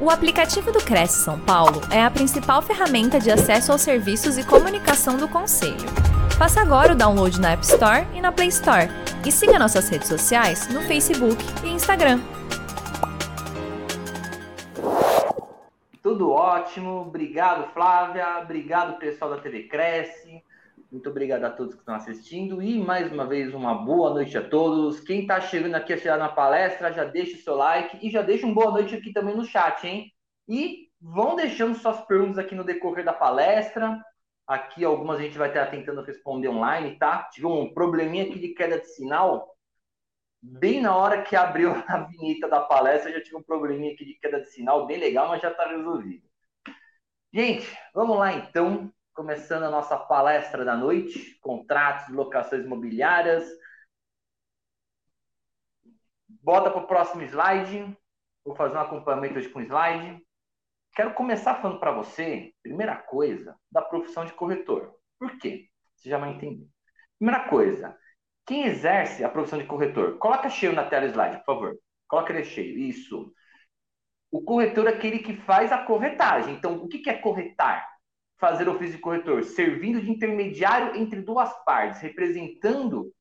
O aplicativo do Cresce São Paulo é a principal ferramenta de acesso aos serviços e comunicação do Conselho. Faça agora o download na App Store e na Play Store. E siga nossas redes sociais no Facebook e Instagram. Tudo ótimo, obrigado Flávia, obrigado pessoal da TV Cresce, muito obrigado a todos que estão assistindo e mais uma vez uma boa noite a todos. Quem está chegando aqui a na palestra, já deixa o seu like e já deixa um boa noite aqui também no chat, hein? E vão deixando suas perguntas aqui no decorrer da palestra. Aqui algumas a gente vai estar tentando responder online, tá? Tive um probleminha aqui de queda de sinal. Bem na hora que abriu a vinheta da palestra, já tive um probleminha aqui de queda de sinal, bem legal, mas já está resolvido. Gente, vamos lá então começando a nossa palestra da noite, contratos, locações imobiliárias. Bota para o próximo slide. Vou fazer um acompanhamento hoje com slide. Quero começar falando para você, primeira coisa, da profissão de corretor. Por quê? Você já vai entender. Primeira coisa, quem exerce a profissão de corretor? Coloca cheio na tela slide, por favor. Coloca ele cheio. Isso. O corretor é aquele que faz a corretagem. Então, o que é corretar? Fazer ofício de corretor, servindo de intermediário entre duas partes, representando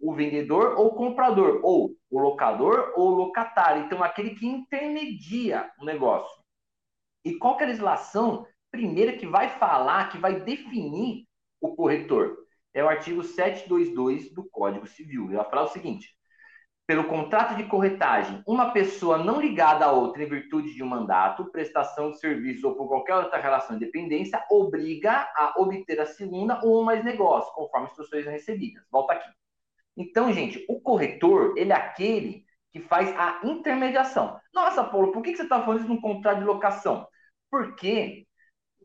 o vendedor ou comprador, ou o locador ou o locatário. Então, aquele que intermedia o negócio. E qual é a legislação primeira que vai falar, que vai definir o corretor? É o artigo 722 do Código Civil. Ele vai falar o seguinte: pelo contrato de corretagem, uma pessoa não ligada a outra em virtude de um mandato, prestação de serviços ou por qualquer outra relação de dependência, obriga a obter a segunda ou mais negócio, conforme instruções recebidas. Volta aqui. Então, gente, o corretor, ele é aquele que faz a intermediação. Nossa, Paulo, por que você está falando isso num contrato de locação? Porque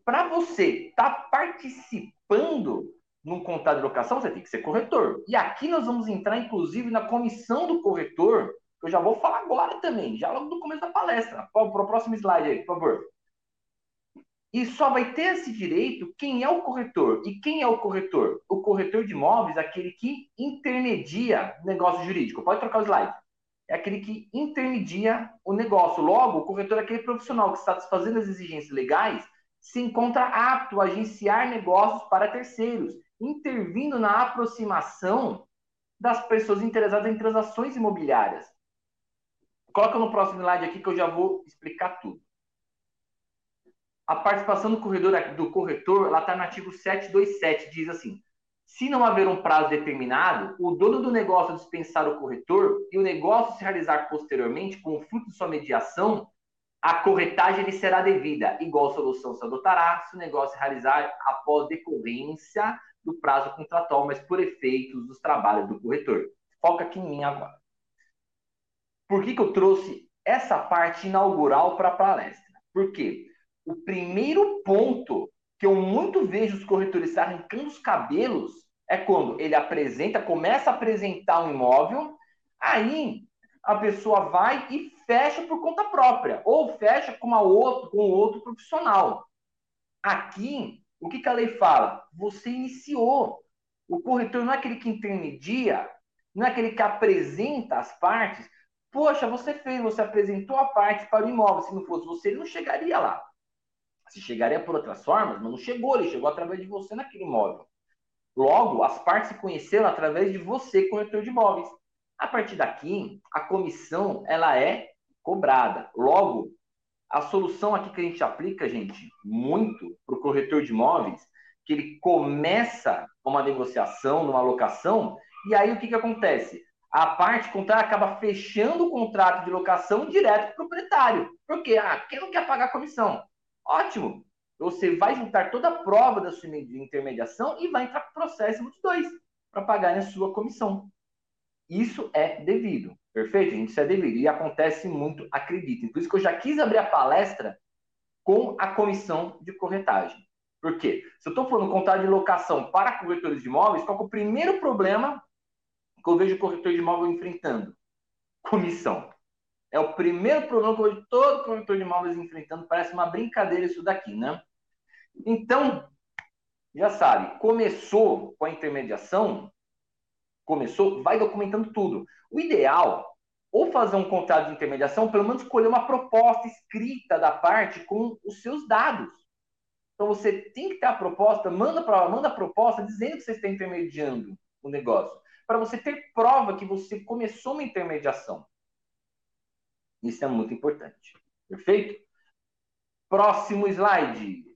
para você estar tá participando num contrato de locação, você tem que ser corretor. E aqui nós vamos entrar, inclusive, na comissão do corretor, que eu já vou falar agora também, já logo no começo da palestra. Para o próximo slide aí, por favor. E só vai ter esse direito quem é o corretor. E quem é o corretor? O corretor de imóveis é aquele que intermedia negócio jurídico. Pode trocar o slide. É aquele que intermedia o negócio. Logo, o corretor é aquele profissional que está satisfazendo as exigências legais se encontra apto a agenciar negócios para terceiros intervindo na aproximação das pessoas interessadas em transações imobiliárias. Coloca no próximo slide aqui que eu já vou explicar tudo. A participação do corredor do corretor, ela está no artigo 727, diz assim: se não haver um prazo determinado, o dono do negócio dispensar o corretor e o negócio se realizar posteriormente com o fruto de sua mediação, a corretagem lhe será devida. Igual solução se adotará se o negócio realizar após decorrência do prazo contratual, mas por efeitos dos trabalhos do corretor. Foca aqui em mim agora. Por que, que eu trouxe essa parte inaugural para a palestra? Porque o primeiro ponto que eu muito vejo os corretores se arrancando os cabelos é quando ele apresenta, começa a apresentar um imóvel, aí a pessoa vai e fecha por conta própria, ou fecha com, uma outro, com outro profissional. Aqui, o que, que a lei fala? Você iniciou. O corretor não é aquele que intermedia, não é aquele que apresenta as partes. Poxa, você fez, você apresentou a parte para o imóvel. Se não fosse você, ele não chegaria lá. Se chegaria por outras formas, mas não chegou, ele chegou através de você naquele imóvel. Logo, as partes se conheceram através de você, corretor de imóveis. A partir daqui, a comissão ela é cobrada. Logo, a solução aqui que a gente aplica, gente, muito para o corretor de imóveis, que ele começa uma negociação, numa locação, e aí o que, que acontece? A parte contrária acaba fechando o contrato de locação direto para o proprietário. Por quê? Ah, quem não quer pagar a comissão? Ótimo! Você vai juntar toda a prova da sua intermediação e vai entrar para o processo dos dois para pagar a sua comissão. Isso é devido. Perfeito, gente? Isso é. E acontece muito, acreditem. Por isso que eu já quis abrir a palestra com a comissão de corretagem. Por quê? Se eu estou falando contrato de locação para corretores de imóveis, qual é o primeiro problema que eu vejo o corretor de imóvel enfrentando? Comissão. É o primeiro problema que eu vejo todo corretor de imóveis enfrentando. Parece uma brincadeira isso daqui, né? Então, já sabe, começou com a intermediação, começou, vai documentando tudo. O ideal, ou fazer um contrato de intermediação, pelo menos escolher uma proposta escrita da parte com os seus dados. Então você tem que ter a proposta, manda, pra, manda a proposta dizendo que você está intermediando o negócio, para você ter prova que você começou uma intermediação. Isso é muito importante. Perfeito? Próximo slide.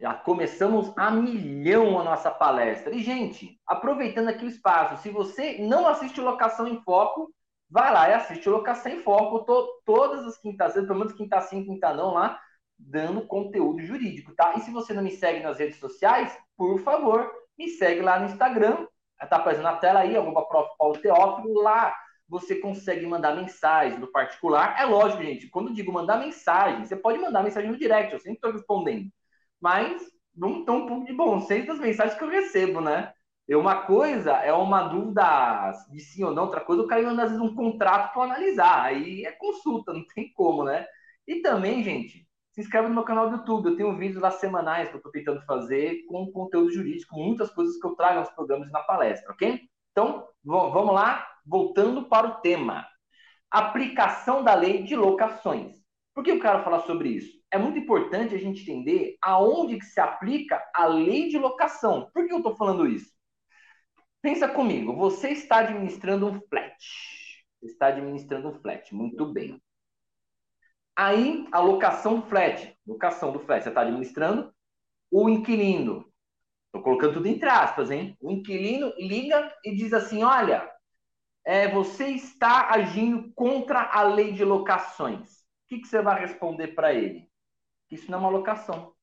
Já começamos a milhão a nossa palestra. E, gente, aproveitando aqui o espaço, se você não assiste Locação em Foco, vai lá e assiste Locação em Foco to, todas as quintas-feiras, pelo menos quinta sim, quinta não, lá, dando conteúdo jurídico, tá? E se você não me segue nas redes sociais, por favor, me segue lá no Instagram, tá aparecendo na tela aí, arroba prof. Paulo Teófilo, lá você consegue mandar mensagem no particular. É lógico, gente, quando eu digo mandar mensagem, você pode mandar mensagem no direct, eu sempre estou respondendo. Mas não tão um pouco de bom senso das mensagens que eu recebo, né? Eu, uma coisa é uma dúvida de sim ou não, outra coisa, o cara às vezes um contrato para analisar. Aí é consulta, não tem como, né? E também, gente, se inscreve no meu canal do YouTube. Eu tenho vídeos lá semanais que eu estou tentando fazer com conteúdo jurídico, muitas coisas que eu trago nos programas e na palestra, ok? Então, vamos lá, voltando para o tema. Aplicação da lei de locações. Por que eu quero falar sobre isso? É muito importante a gente entender aonde que se aplica a lei de locação. Por que eu estou falando isso? Pensa comigo, você está administrando um flat. Você está administrando um flat, muito bem. Aí, a locação flat, locação do flat, você está administrando, o inquilino, estou colocando tudo entre aspas, hein? O inquilino liga e diz assim: olha, é, você está agindo contra a lei de locações. O que, que você vai responder para ele? Isso não é uma locação.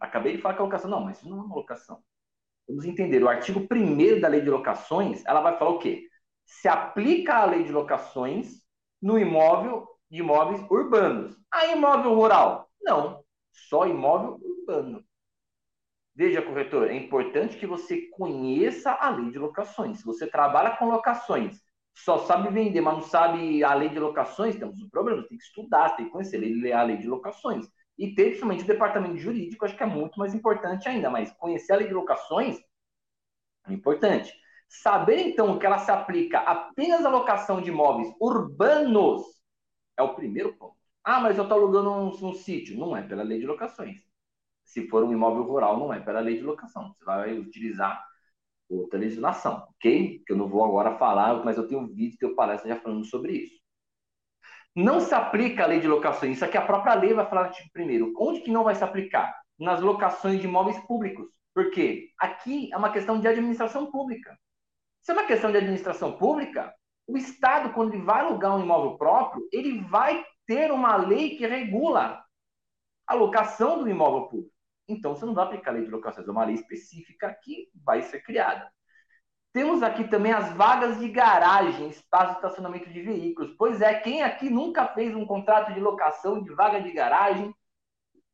Acabei de falar que é locação. Não, mas isso não é uma locação. Vamos entender. O artigo 1 da lei de locações, ela vai falar o quê? Se aplica a lei de locações no imóvel de imóveis urbanos. A imóvel rural? Não, só imóvel urbano. Veja, corretor, é importante que você conheça a lei de locações. Se você trabalha com locações, só sabe vender, mas não sabe a lei de locações, temos um problema. Tem que estudar, tem que conhecer a lei de locações. E ter, principalmente, o departamento jurídico, acho que é muito mais importante ainda. Mas conhecer a lei de locações é importante. Saber, então, que ela se aplica apenas à locação de imóveis urbanos é o primeiro ponto. Ah, mas eu estou alugando um, um sítio. Não é pela lei de locações. Se for um imóvel rural, não é pela lei de locação. Você vai utilizar outra legislação, ok? Que eu não vou agora falar, mas eu tenho um vídeo que eu palestra já falando sobre isso. Não se aplica a lei de locações. Isso aqui a própria lei vai falar tipo, primeiro. Onde que não vai se aplicar? Nas locações de imóveis públicos. Por quê? Aqui é uma questão de administração pública. Se é uma questão de administração pública, o Estado, quando ele vai alugar um imóvel próprio, ele vai ter uma lei que regula a locação do imóvel público. Então, você não vai aplicar a lei de locações, é uma lei específica que vai ser criada. Temos aqui também as vagas de garagem, espaço de estacionamento de veículos. Pois é, quem aqui nunca fez um contrato de locação de vaga de garagem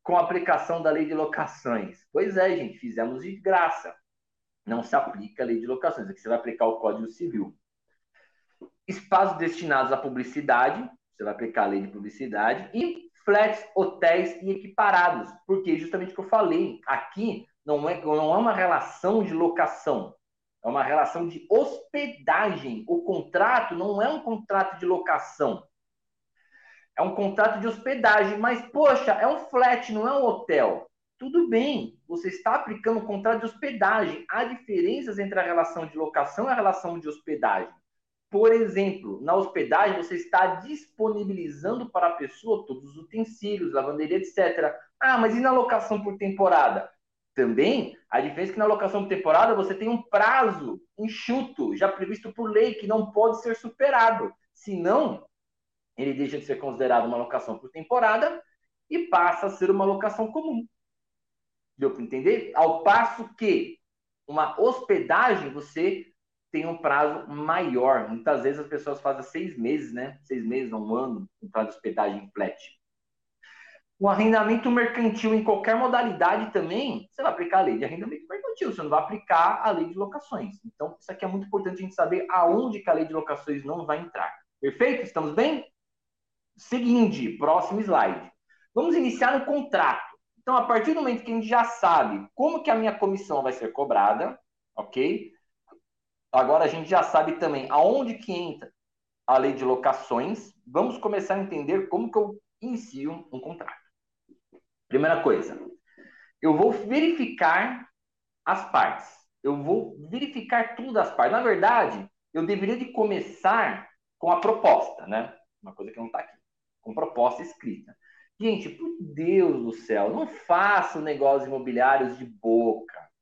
com aplicação da lei de locações? Pois é, gente, fizemos de graça. Não se aplica a lei de locações, aqui você vai aplicar o Código Civil espaços destinados à publicidade, você vai aplicar a lei de publicidade, e flats, hotéis e equiparados, porque justamente o que eu falei, aqui não é, não é uma relação de locação, é uma relação de hospedagem. O contrato não é um contrato de locação, é um contrato de hospedagem, mas, poxa, é um flat, não é um hotel. Tudo bem, você está aplicando um contrato de hospedagem. Há diferenças entre a relação de locação e a relação de hospedagem. Por exemplo, na hospedagem você está disponibilizando para a pessoa todos os utensílios, lavanderia, etc. Ah, mas e na locação por temporada? Também, a diferença é que na locação por temporada você tem um prazo enxuto, já previsto por lei, que não pode ser superado. Senão, ele deixa de ser considerado uma locação por temporada e passa a ser uma locação comum. Deu para entender? Ao passo que uma hospedagem você tem um prazo maior. Muitas vezes as pessoas fazem seis meses, né? Seis meses, um ano, um prazo de hospedagem flat. O arrendamento mercantil em qualquer modalidade também, você vai aplicar a lei de arrendamento mercantil, você não vai aplicar a lei de locações. Então, isso aqui é muito importante a gente saber aonde que a lei de locações não vai entrar. Perfeito? Estamos bem? Seguinte, próximo slide. Vamos iniciar no contrato. Então, a partir do momento que a gente já sabe como que a minha comissão vai ser cobrada, ok? Agora a gente já sabe também aonde que entra a lei de locações, vamos começar a entender como que eu inicio um contrato. Primeira coisa, eu vou verificar as partes. Eu vou verificar tudo das partes. Na verdade, eu deveria de começar com a proposta, né? Uma coisa que não está aqui. Com proposta escrita. Gente, por Deus do céu, não faça negócios imobiliários de boca.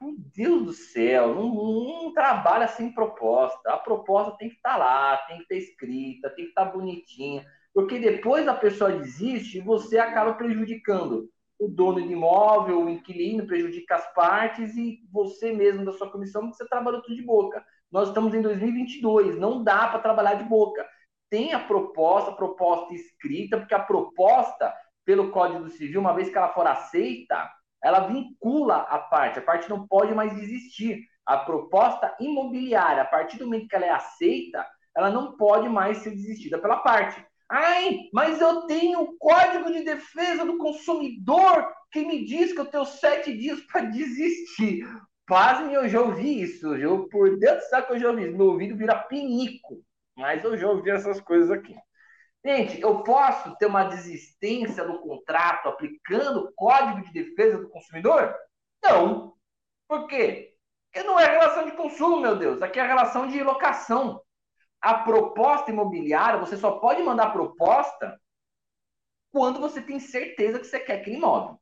Por Deus do céu, não, não, trabalha sem proposta. A proposta tem que estar tá lá, tem que estar escrita, tem que estar tá bonitinha. Porque depois a pessoa desiste e você acaba prejudicando o dono de imóvel, o inquilino, prejudica as partes e você mesmo da sua comissão, porque você trabalhou tudo de boca. Nós estamos em 2022, não dá para trabalhar de boca. Tem a proposta, a proposta escrita, porque a proposta, pelo Código Civil, uma vez que ela for aceita, ela vincula a parte, a parte não pode mais existir. A proposta imobiliária, a partir do momento que ela é aceita, ela não pode mais ser desistida pela parte. Ai, mas eu tenho o Código de Defesa do Consumidor que me diz que eu tenho sete dias para desistir. Pasme, eu já ouvi isso. Eu, por Deus do céu que eu já ouvi isso. Meu ouvido vira pinico. Mas eu já ouvi essas coisas aqui. Gente, eu posso ter uma desistência no contrato aplicando o Código de Defesa do Consumidor? Não. Por quê? Porque não é relação de consumo, meu Deus. Aqui é relação de locação a proposta imobiliária, você só pode mandar proposta quando você tem certeza que você quer aquele imóvel.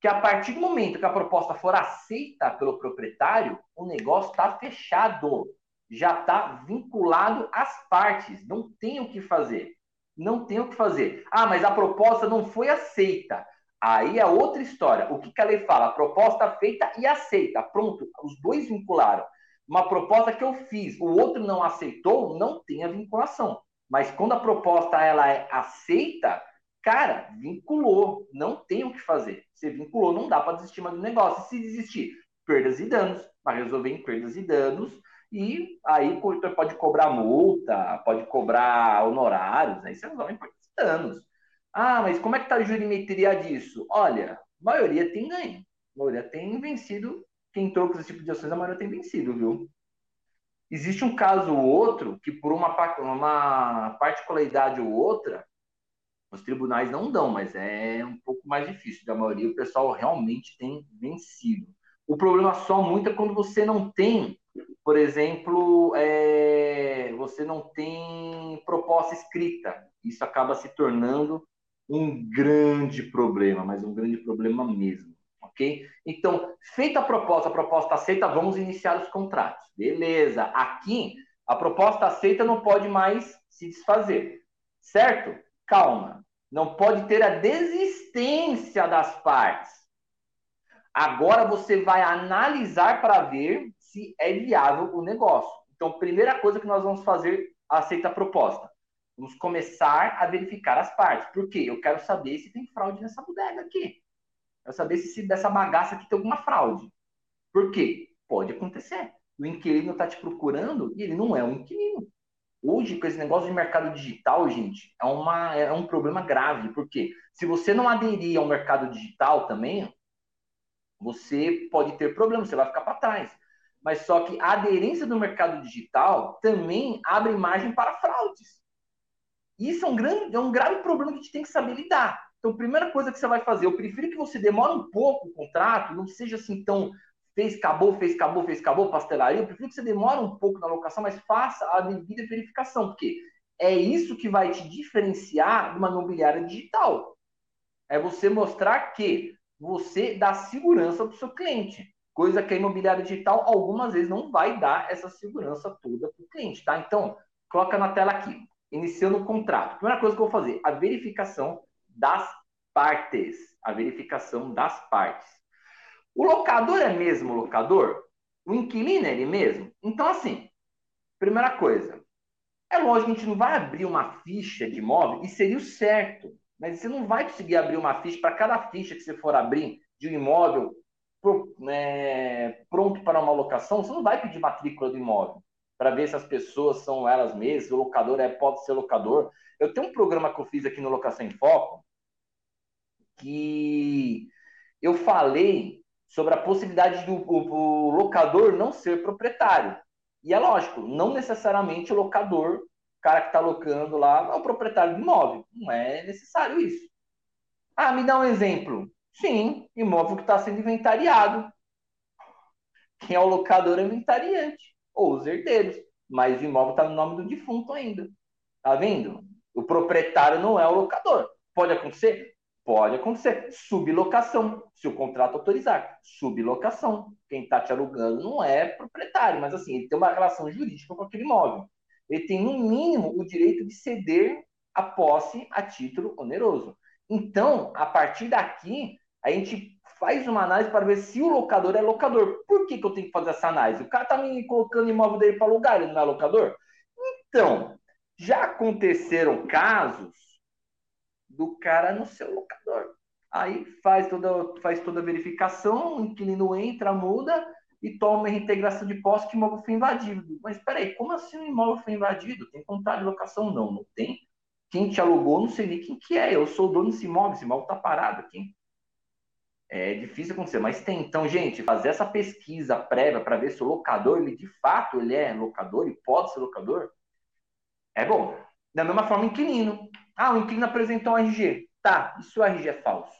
Que a partir do momento que a proposta for aceita pelo proprietário, o negócio está fechado. Já está vinculado às partes. Não tem o que fazer. Não tem o que fazer. Ah, mas a proposta não foi aceita. Aí é outra história. O que, que a lei fala? Proposta feita e aceita. Pronto, os dois vincularam uma proposta que eu fiz, o outro não aceitou, não tem a vinculação. Mas quando a proposta ela é aceita, cara, vinculou, não tem o que fazer. Você vinculou, não dá para desistir mais do negócio. Se desistir, perdas e danos, vai resolver em perdas e danos, e aí o corretor pode cobrar multa, pode cobrar honorários, aí você perdas e danos. Ah, mas como é que está a jurimetria disso? Olha, a maioria tem ganho, a maioria tem vencido quem troca esse tipo de ações, a maioria tem vencido, viu? Existe um caso ou outro que, por uma, uma particularidade ou outra, os tribunais não dão, mas é um pouco mais difícil. Da maioria, o pessoal realmente tem vencido. O problema só muito é quando você não tem, por exemplo, é, você não tem proposta escrita. Isso acaba se tornando um grande problema, mas um grande problema mesmo ok? Então, feita a proposta, a proposta aceita, vamos iniciar os contratos. Beleza. Aqui, a proposta aceita não pode mais se desfazer, certo? Calma. Não pode ter a desistência das partes. Agora você vai analisar para ver se é viável o negócio. Então, primeira coisa que nós vamos fazer, aceita a proposta. Vamos começar a verificar as partes. Por quê? Eu quero saber se tem fraude nessa bodega aqui. É saber se dessa bagaça aqui tem alguma fraude. Por quê? Pode acontecer. O inquilino está te procurando e ele não é um inquilino. Hoje, com esse negócio de mercado digital, gente, é, uma, é um problema grave. Porque se você não aderir ao mercado digital também, você pode ter problemas, você vai ficar para trás. Mas só que a aderência do mercado digital também abre margem para fraudes. Isso é um, grande, é um grave problema que a gente tem que saber lidar. Então, primeira coisa que você vai fazer, eu prefiro que você demore um pouco o contrato, não seja assim tão fez, acabou, fez, acabou, fez, acabou, pastelaria. Eu prefiro que você demore um pouco na locação, mas faça a devida verificação, porque é isso que vai te diferenciar de uma imobiliária digital. É você mostrar que você dá segurança para o seu cliente, coisa que a imobiliária digital algumas vezes não vai dar essa segurança toda para o cliente, tá? Então, coloca na tela aqui, iniciando o contrato. Primeira coisa que eu vou fazer, a verificação das partes, a verificação das partes. O locador é mesmo locador? O inquilino é ele mesmo? Então, assim, primeira coisa, é lógico que a gente não vai abrir uma ficha de imóvel, e seria o certo, mas você não vai conseguir abrir uma ficha para cada ficha que você for abrir de um imóvel né, pronto para uma locação, você não vai pedir matrícula do imóvel para ver se as pessoas são elas mesmas, o locador é, pode ser locador. Eu tenho um programa que eu fiz aqui no Locação em Foco, que eu falei sobre a possibilidade do o, o locador não ser proprietário. E é lógico, não necessariamente o locador cara que está alocando lá é o proprietário do imóvel. Não é necessário isso. Ah, me dá um exemplo. Sim, imóvel que está sendo inventariado. Quem é o locador é o inventariante, ou os herdeiros. Mas o imóvel está no nome do defunto ainda. Tá vendo? O proprietário não é o locador. Pode acontecer? Pode acontecer. Sublocação, se o contrato autorizar. Sublocação. Quem está te alugando não é proprietário, mas assim, ele tem uma relação jurídica com aquele imóvel. Ele tem, no mínimo, o direito de ceder a posse a título oneroso. Então, a partir daqui, a gente faz uma análise para ver se o locador é locador. Por que, que eu tenho que fazer essa análise? O cara está me colocando imóvel dele para alugar, ele não é locador? Então, já aconteceram casos do cara no seu locador. Aí faz toda, faz toda a verificação, o inquilino entra, muda e toma reintegração de posse que o imóvel foi invadido. Mas peraí, como assim o imóvel foi invadido? Tem contrato de locação? Não, não tem. Quem te alugou, não sei nem quem que é. Eu sou o dono desse imóvel, esse imóvel está parado aqui. É difícil acontecer, mas tem. Então, gente, fazer essa pesquisa prévia para ver se o locador, ele de fato, ele é locador e pode ser locador, é bom. Da mesma forma, inquilino. Ah, o inquilino apresentou um RG. Tá, e se o RG é falso?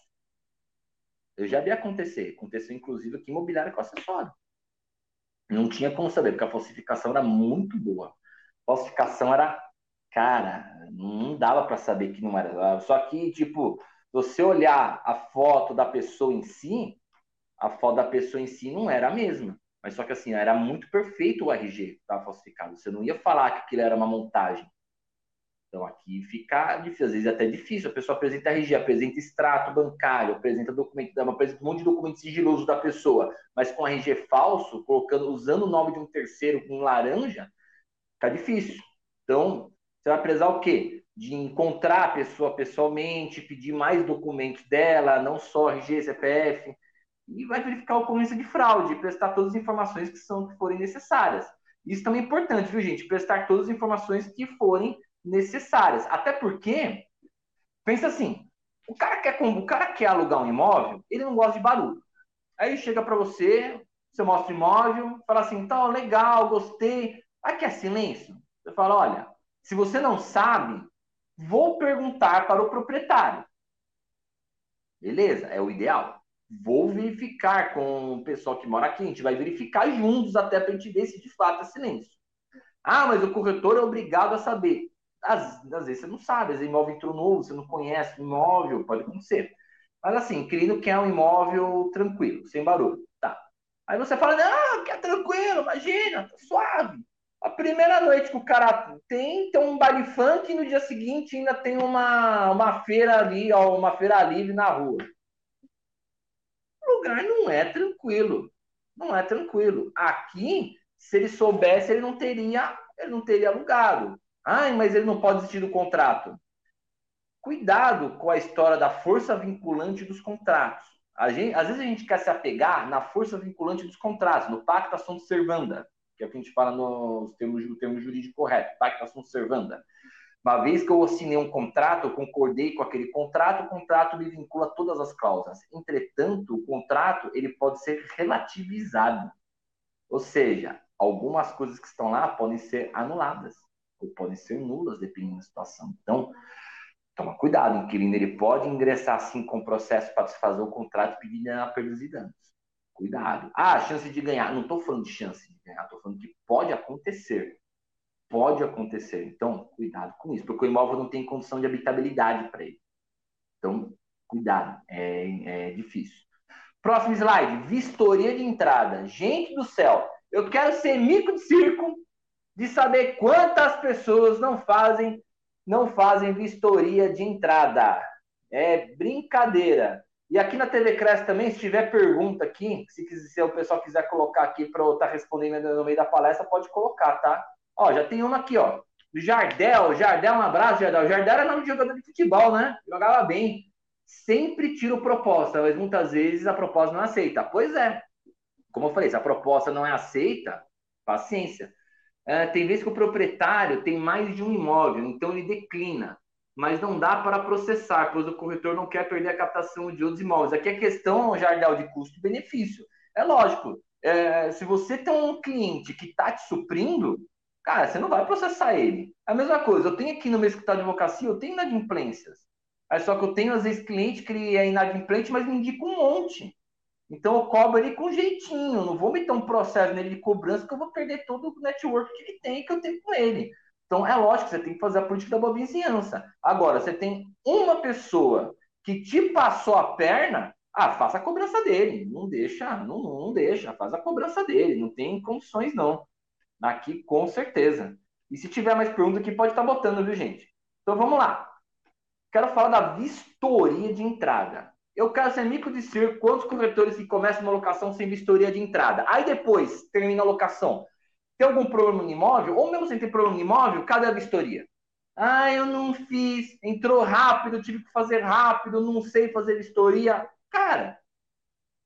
Eu já vi acontecer. Aconteceu, inclusive, aqui em imobiliária com acessório. Não tinha como saber, porque a falsificação era muito boa. A falsificação era, cara, não dava para saber que não era. Só que, tipo, você olhar a foto da pessoa em si, a foto da pessoa em si não era a mesma. Mas só que assim, era muito perfeito o RG que estava falsificado. Você não ia falar que aquilo era uma montagem. Então aqui fica difícil, às vezes até difícil. A pessoa apresenta RG, apresenta extrato bancário, apresenta documento, apresenta um monte de documento sigiloso da pessoa, mas com RG falso, colocando, usando o nome de um terceiro com laranja, fica difícil. Então, você vai precisar o quê? De encontrar a pessoa pessoalmente, pedir mais documentos dela, não só RG, CPF, e vai verificar a ocorrência de fraude, prestar todas as informações que são que forem necessárias. Isso também é importante, viu, gente? Prestar todas as informações que forem necessárias. Até porque, pensa assim, o cara quer, o cara quer alugar um imóvel, ele não gosta de barulho. Aí chega para você, você mostra o imóvel, fala assim, tá, legal, gostei. Aqui é silêncio. Você fala, olha, se você não sabe, vou perguntar para o proprietário. Beleza, é o ideal. Vou verificar com o pessoal que mora aqui, a gente vai verificar juntos até para a gente ver se de fato é silêncio. Ah, mas o corretor é obrigado a saber. Às, às vezes você não sabe, às vezes imóvel entrou novo, você não conhece o imóvel, pode acontecer. Mas assim, querido que é um imóvel tranquilo, sem barulho. Tá. Aí você fala, não, que é tranquilo, imagina, tá suave. A primeira noite que o cara tem, tem um baile funk e no dia seguinte ainda tem uma, uma feira ali, ó, uma feira livre na rua. O lugar não é tranquilo. Não é tranquilo. Aqui, se ele soubesse, ele não teria, ele não teria alugado. Ai, mas ele não pode existir do contrato. Cuidado com a história da força vinculante dos contratos. Gente, às vezes a gente quer se apegar na força vinculante dos contratos, no pacto sunt servanda que é o que a gente fala no termo, no termo jurídico correto, pactação servanda. Uma vez que eu assinei um contrato, eu concordei com aquele contrato, o contrato me vincula todas as cláusulas. Entretanto, o contrato ele pode ser relativizado. Ou seja, algumas coisas que estão lá podem ser anuladas ou podem ser nulas, dependendo da situação. Então, toma cuidado, o inquilino ele pode ingressar assim com o processo para desfazer o contrato pedindo a perdas e danos. Cuidado. Ah, chance de ganhar. Não estou falando de chance de ganhar, estou falando que pode acontecer. Pode acontecer. Então, cuidado com isso, porque o imóvel não tem condição de habitabilidade para ele. Então, cuidado. É, é difícil. Próximo slide. Vistoria de entrada. Gente do céu, eu quero ser mico de circo de saber quantas pessoas não fazem não fazem vistoria de entrada. É brincadeira. E aqui na TV Cresce também, se tiver pergunta aqui, se, quiser, se o pessoal quiser colocar aqui para eu estar tá respondendo no meio da palestra, pode colocar, tá? Ó, já tem uma aqui, ó. Jardel, Jardel, um abraço, Jardel. Jardel era nome de jogador de futebol, né? Jogava bem. Sempre tiro proposta, mas muitas vezes a proposta não é aceita. Pois é. Como eu falei, se a proposta não é aceita, paciência. É, tem vezes que o proprietário tem mais de um imóvel, então ele declina mas não dá para processar, pois o corretor não quer perder a captação de outros imóveis. Aqui é questão, Jardel, de custo-benefício. É lógico, é, se você tem um cliente que está te suprindo, cara, você não vai processar ele. A mesma coisa, eu tenho aqui no meu escritório de advocacia, eu tenho inadimplências. Aí só que eu tenho, às vezes, cliente que ele é inadimplente, mas me indica um monte. Então eu cobro ele com jeitinho, não vou meter um processo nele de cobrança que eu vou perder todo o network que ele tem, que eu tenho com ele. Então é lógico que você tem que fazer a política da boa vizinhança. Agora, você tem uma pessoa que te passou a perna, ah, faça a cobrança dele. Não deixa, não, não deixa, faz a cobrança dele. Não tem condições, não. Aqui, com certeza. E se tiver mais perguntas aqui, pode estar botando, viu, gente? Então vamos lá. Quero falar da vistoria de entrada. Eu quero ser mico de ser quantos corretores que começam uma locação sem vistoria de entrada. Aí depois termina a locação. Tem algum problema no imóvel? Ou mesmo sem ter problema no imóvel, cadê a vistoria? Ah, eu não fiz, entrou rápido, tive que fazer rápido, não sei fazer vistoria. Cara,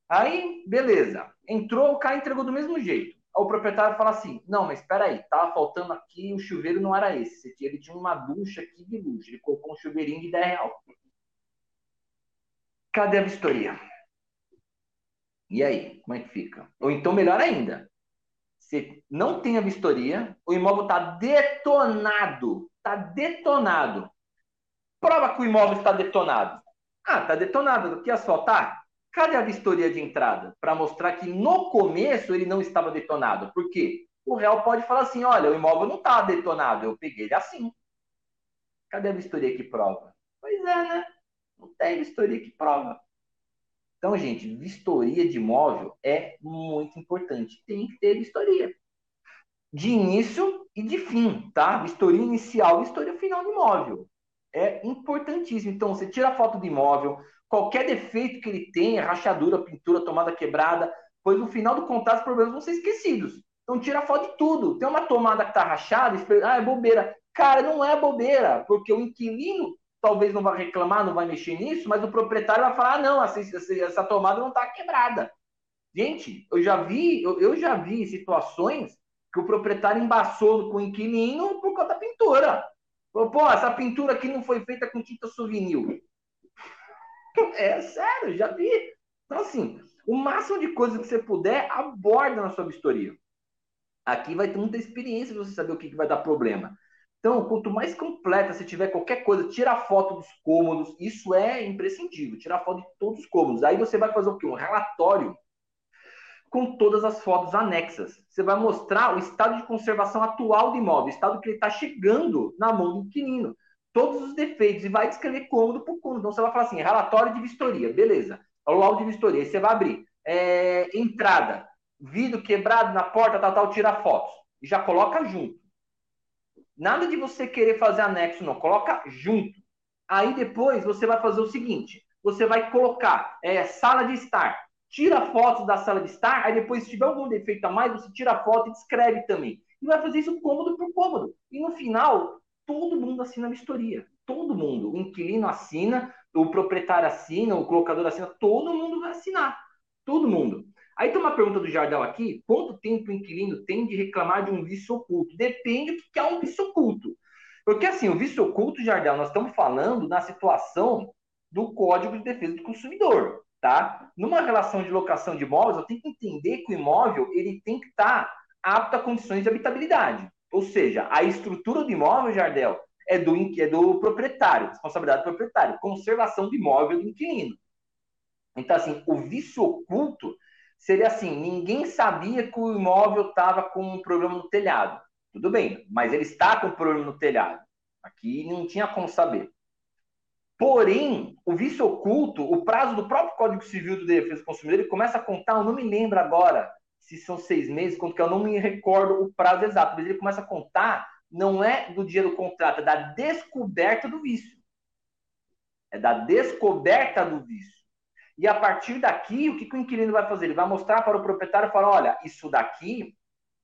aí, beleza. Entrou, o cara entregou do mesmo jeito. O proprietário fala assim: não, mas espera aí, tava faltando aqui, o chuveiro não era esse. Ele tinha uma ducha aqui de luxo, ele colocou um chuveirinho de 10 reais. Cadê a vistoria? E aí, como é que fica? Ou então, melhor ainda, você não tem a vistoria, o imóvel está detonado. Está detonado. Prova que o imóvel está detonado. Ah, está detonado. Do que asfaltar? Cadê a vistoria de entrada? Para mostrar que no começo ele não estava detonado. Por quê? O réu pode falar assim: olha, o imóvel não está detonado, eu peguei ele assim. Cadê a vistoria que prova? Pois é, né? Não tem vistoria que prova. Então, gente, vistoria de imóvel é muito importante. Tem que ter vistoria. De início e de fim, tá? Vistoria inicial e vistoria final do imóvel. É importantíssimo. Então, você tira a foto do imóvel, qualquer defeito que ele tenha, rachadura, pintura, tomada quebrada, pois no final do contrato os problemas vão ser esquecidos. Então, tira a foto de tudo. Tem uma tomada que está rachada, ah, é bobeira. Cara, não é bobeira, porque o inquilino talvez não vai reclamar, não vai mexer nisso, mas o proprietário vai falar: ah, não, essa, essa tomada não está quebrada. Gente, eu já vi, eu, eu, já vi situações que o proprietário embaçou com o inquilino por causa da pintura. Pô, essa pintura aqui não foi feita com tinta souvenir. É sério, já vi. Então, assim, o máximo de coisa que você puder, aborda na sua vistoria. Aqui vai ter muita experiência para você saber o que, que vai dar problema. Então, quanto mais completa você tiver qualquer coisa, tira foto dos cômodos, isso é imprescindível, tirar foto de todos os cômodos. Aí você vai fazer o quê? Um relatório com todas as fotos anexas. Você vai mostrar o estado de conservação atual do imóvel, o estado que ele está chegando na mão do inquilino, todos os defeitos, e vai descrever cômodo por cômodo. Então, você vai falar assim, relatório de vistoria, beleza. É o laudo de vistoria. Aí você vai abrir. É, entrada, vidro quebrado na porta, tal, tal, tira fotos. E já coloca junto. Nada de você querer fazer anexo, não. Coloca junto. Aí depois você vai fazer o seguinte: você vai colocar é, sala de estar. Tira fotos da sala de estar, aí depois, se tiver algum defeito a mais, você tira a foto e descreve também. E vai fazer isso cômodo por cômodo. E no final, todo mundo assina a vistoria. Todo mundo. O inquilino assina, o proprietário assina, o colocador assina, todo mundo vai assinar. Todo mundo. Aí tem uma pergunta do Jardel aqui: quanto tempo o inquilino tem de reclamar de um vício oculto? Depende do que é um vício oculto. Porque assim, o vício oculto, Jardel, nós estamos falando na situação do Código de Defesa do Consumidor, tá? Numa relação de locação de imóveis, eu tenho que entender que o imóvel ele tem que estar tá apto a condições de habitabilidade. Ou seja, a estrutura do imóvel, Jardel, é do, é do proprietário, responsabilidade do proprietário, conservação do imóvel do inquilino. Então, assim, o vício oculto seria assim: ninguém sabia que o imóvel estava com um problema no telhado. Tudo bem, mas ele está com um problema no telhado. Aqui não tinha como saber. Porém, o vício oculto, o prazo do próprio Código Civil do Defesa do Consumidor, ele começa a contar, eu não me lembro agora se são seis meses, quanto que eu não me recordo o prazo exato, mas ele começa a contar, não é do dia do contrato, é da descoberta do vício. É da descoberta do vício. E a partir daqui, o que, que o inquilino vai fazer? Ele vai mostrar para o proprietário e falar: olha, isso daqui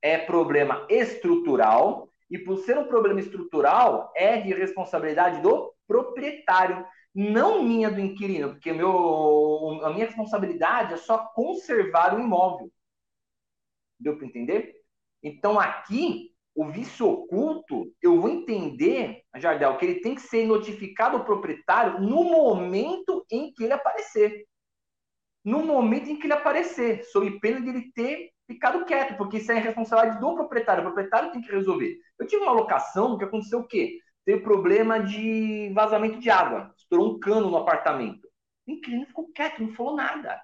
é problema estrutural, e por ser um problema estrutural, é de responsabilidade do proprietário, não minha do inquilino, porque meu, a minha responsabilidade é só conservar o imóvel. Deu para entender? Então aqui, o vício oculto, eu vou entender, Jardel, que ele tem que ser notificado ao proprietário no momento em que ele aparecer no momento em que ele aparecer, sob pena de ele ter ficado quieto, porque isso é responsabilidade do proprietário. O proprietário tem que resolver. Eu tive uma locação que aconteceu o quê? Teve problema de vazamento de água. Estourou um cano no apartamento. O inquilino ficou quieto, não falou nada.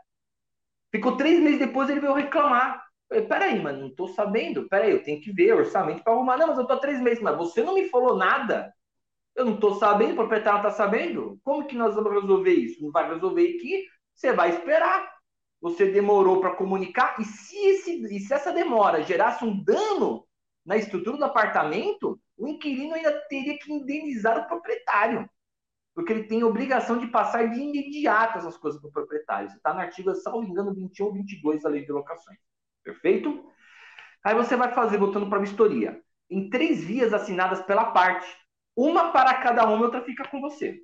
Ficou três meses depois, ele veio reclamar. Eu, peraí, mas não tô sabendo. Peraí, eu tenho que ver orçamento para arrumar. Não, mas eu tô há três meses. Mas você não me falou nada. Eu não tô sabendo, o proprietário não tá sabendo. Como que nós vamos resolver isso? Não vai resolver aqui, você vai esperar. Você demorou para comunicar. E se, esse, e se essa demora gerasse um dano na estrutura do apartamento, o inquilino ainda teria que indenizar o proprietário porque ele tem obrigação de passar de imediato essas coisas para o proprietário. Você está no artigo, salvo engano, 21 ou 22 da lei de locações. Perfeito? Aí você vai fazer, voltando para a vistoria, em três vias assinadas pela parte, uma para cada uma, outra fica com você.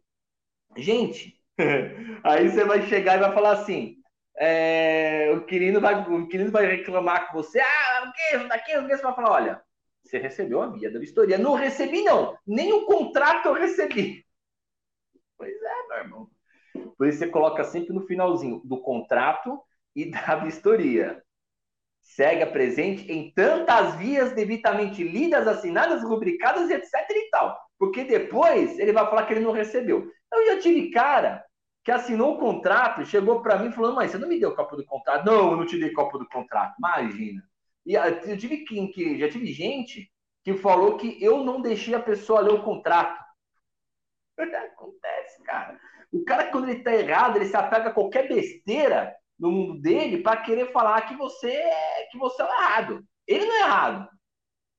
Gente, aí você vai chegar e vai falar assim, é, o, inquilino vai, o vai reclamar com você, ah, o que, isso daqui, o que, você vai falar, olha, você recebeu a via da vistoria. Não recebi, não. Nem o contrato eu recebi. Pois é, meu irmão. Por isso você coloca sempre no finalzinho do contrato e da vistoria. Segue a presente em tantas vias devidamente lidas, assinadas, rubricadas, etc e tal. Porque depois ele vai falar que ele não recebeu. Eu já tive cara que assinou o contrato, chegou para mim falando, mas você não me deu copo do contrato? Não, eu não te dei copo do contrato. Imagina. E eu tive que, que já tive gente que falou que eu não deixei a pessoa ler o contrato. Acontece, cara. O cara, quando ele tá errado, ele se apega a qualquer besteira no mundo dele para querer falar que você que você é errado. Ele não é errado.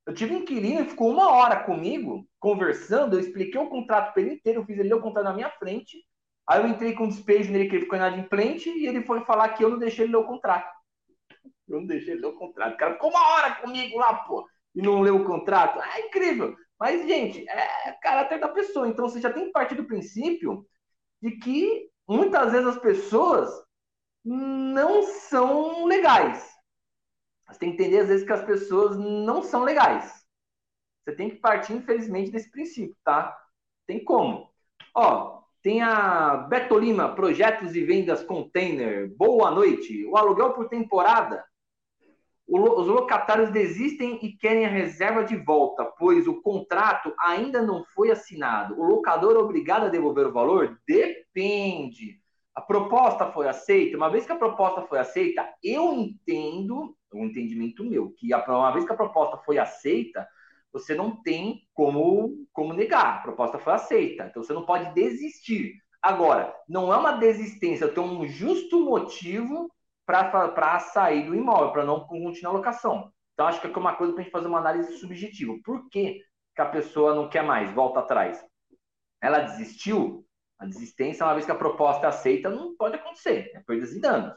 Eu tive um inquilino que ficou uma hora comigo, conversando, eu expliquei o contrato para ele inteiro, eu fiz ele ler o contrato na minha frente, aí eu entrei com um despejo nele que ele ficou inadimplente e ele foi falar que eu não deixei ele ler o contrato. Eu não deixei ele ler o contrato. O cara ficou uma hora comigo lá, pô, e não leu o contrato. É incrível. Mas, gente, é caráter da pessoa. Então, você já tem que partir do princípio de que muitas vezes as pessoas não são legais. Você tem que entender, às vezes, que as pessoas não são legais. Você tem que partir, infelizmente, desse princípio, tá? Tem como. Ó, tem a Beto Lima, projetos e vendas container. Boa noite. O aluguel por temporada os locatários desistem e querem a reserva de volta, pois o contrato ainda não foi assinado. O locador é obrigado a devolver o valor? Depende. A proposta foi aceita. Uma vez que a proposta foi aceita, eu entendo, um entendimento meu, que uma vez que a proposta foi aceita, você não tem como, como negar. A proposta foi aceita. Então você não pode desistir. Agora, não é uma desistência, tem um justo motivo para sair do imóvel, para não continuar a locação. Então, acho que é uma coisa para a gente fazer uma análise subjetiva. Por que, que a pessoa não quer mais, volta atrás? Ela desistiu? A desistência, uma vez que a proposta é aceita, não pode acontecer, é perdas e danos.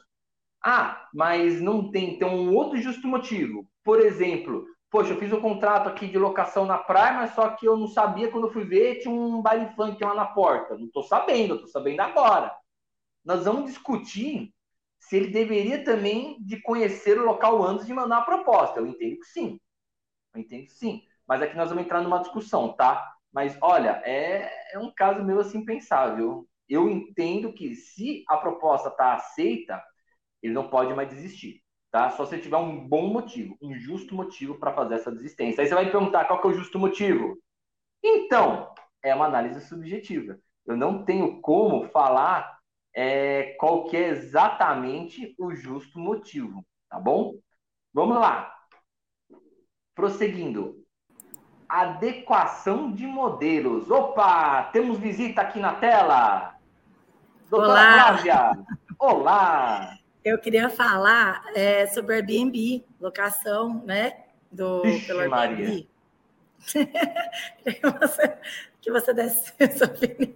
Ah, mas não tem, tem um outro justo motivo. Por exemplo, poxa, eu fiz um contrato aqui de locação na praia, mas só que eu não sabia quando eu fui ver, tinha um baile funk lá na porta. Não estou sabendo, estou sabendo agora. Nós vamos discutir se ele deveria também de conhecer o local antes de mandar a proposta. Eu entendo que sim. Eu entendo que sim. Mas aqui nós vamos entrar numa discussão, tá? Mas olha, é, é um caso meu assim pensável. Eu entendo que se a proposta está aceita, ele não pode mais desistir, tá? Só se tiver um bom motivo, um justo motivo para fazer essa desistência. Aí você vai me perguntar qual que é o justo motivo. Então, é uma análise subjetiva. Eu não tenho como falar é, qual que é exatamente o justo motivo, tá bom? Vamos lá. Prosseguindo. Adequação de modelos. Opa, temos visita aqui na tela. Doutora Olá. Flávia. Olá. Eu queria falar é, sobre Airbnb, locação, né? Do, Ixi, pelo Airbnb. que, você, que você desse sua opinião.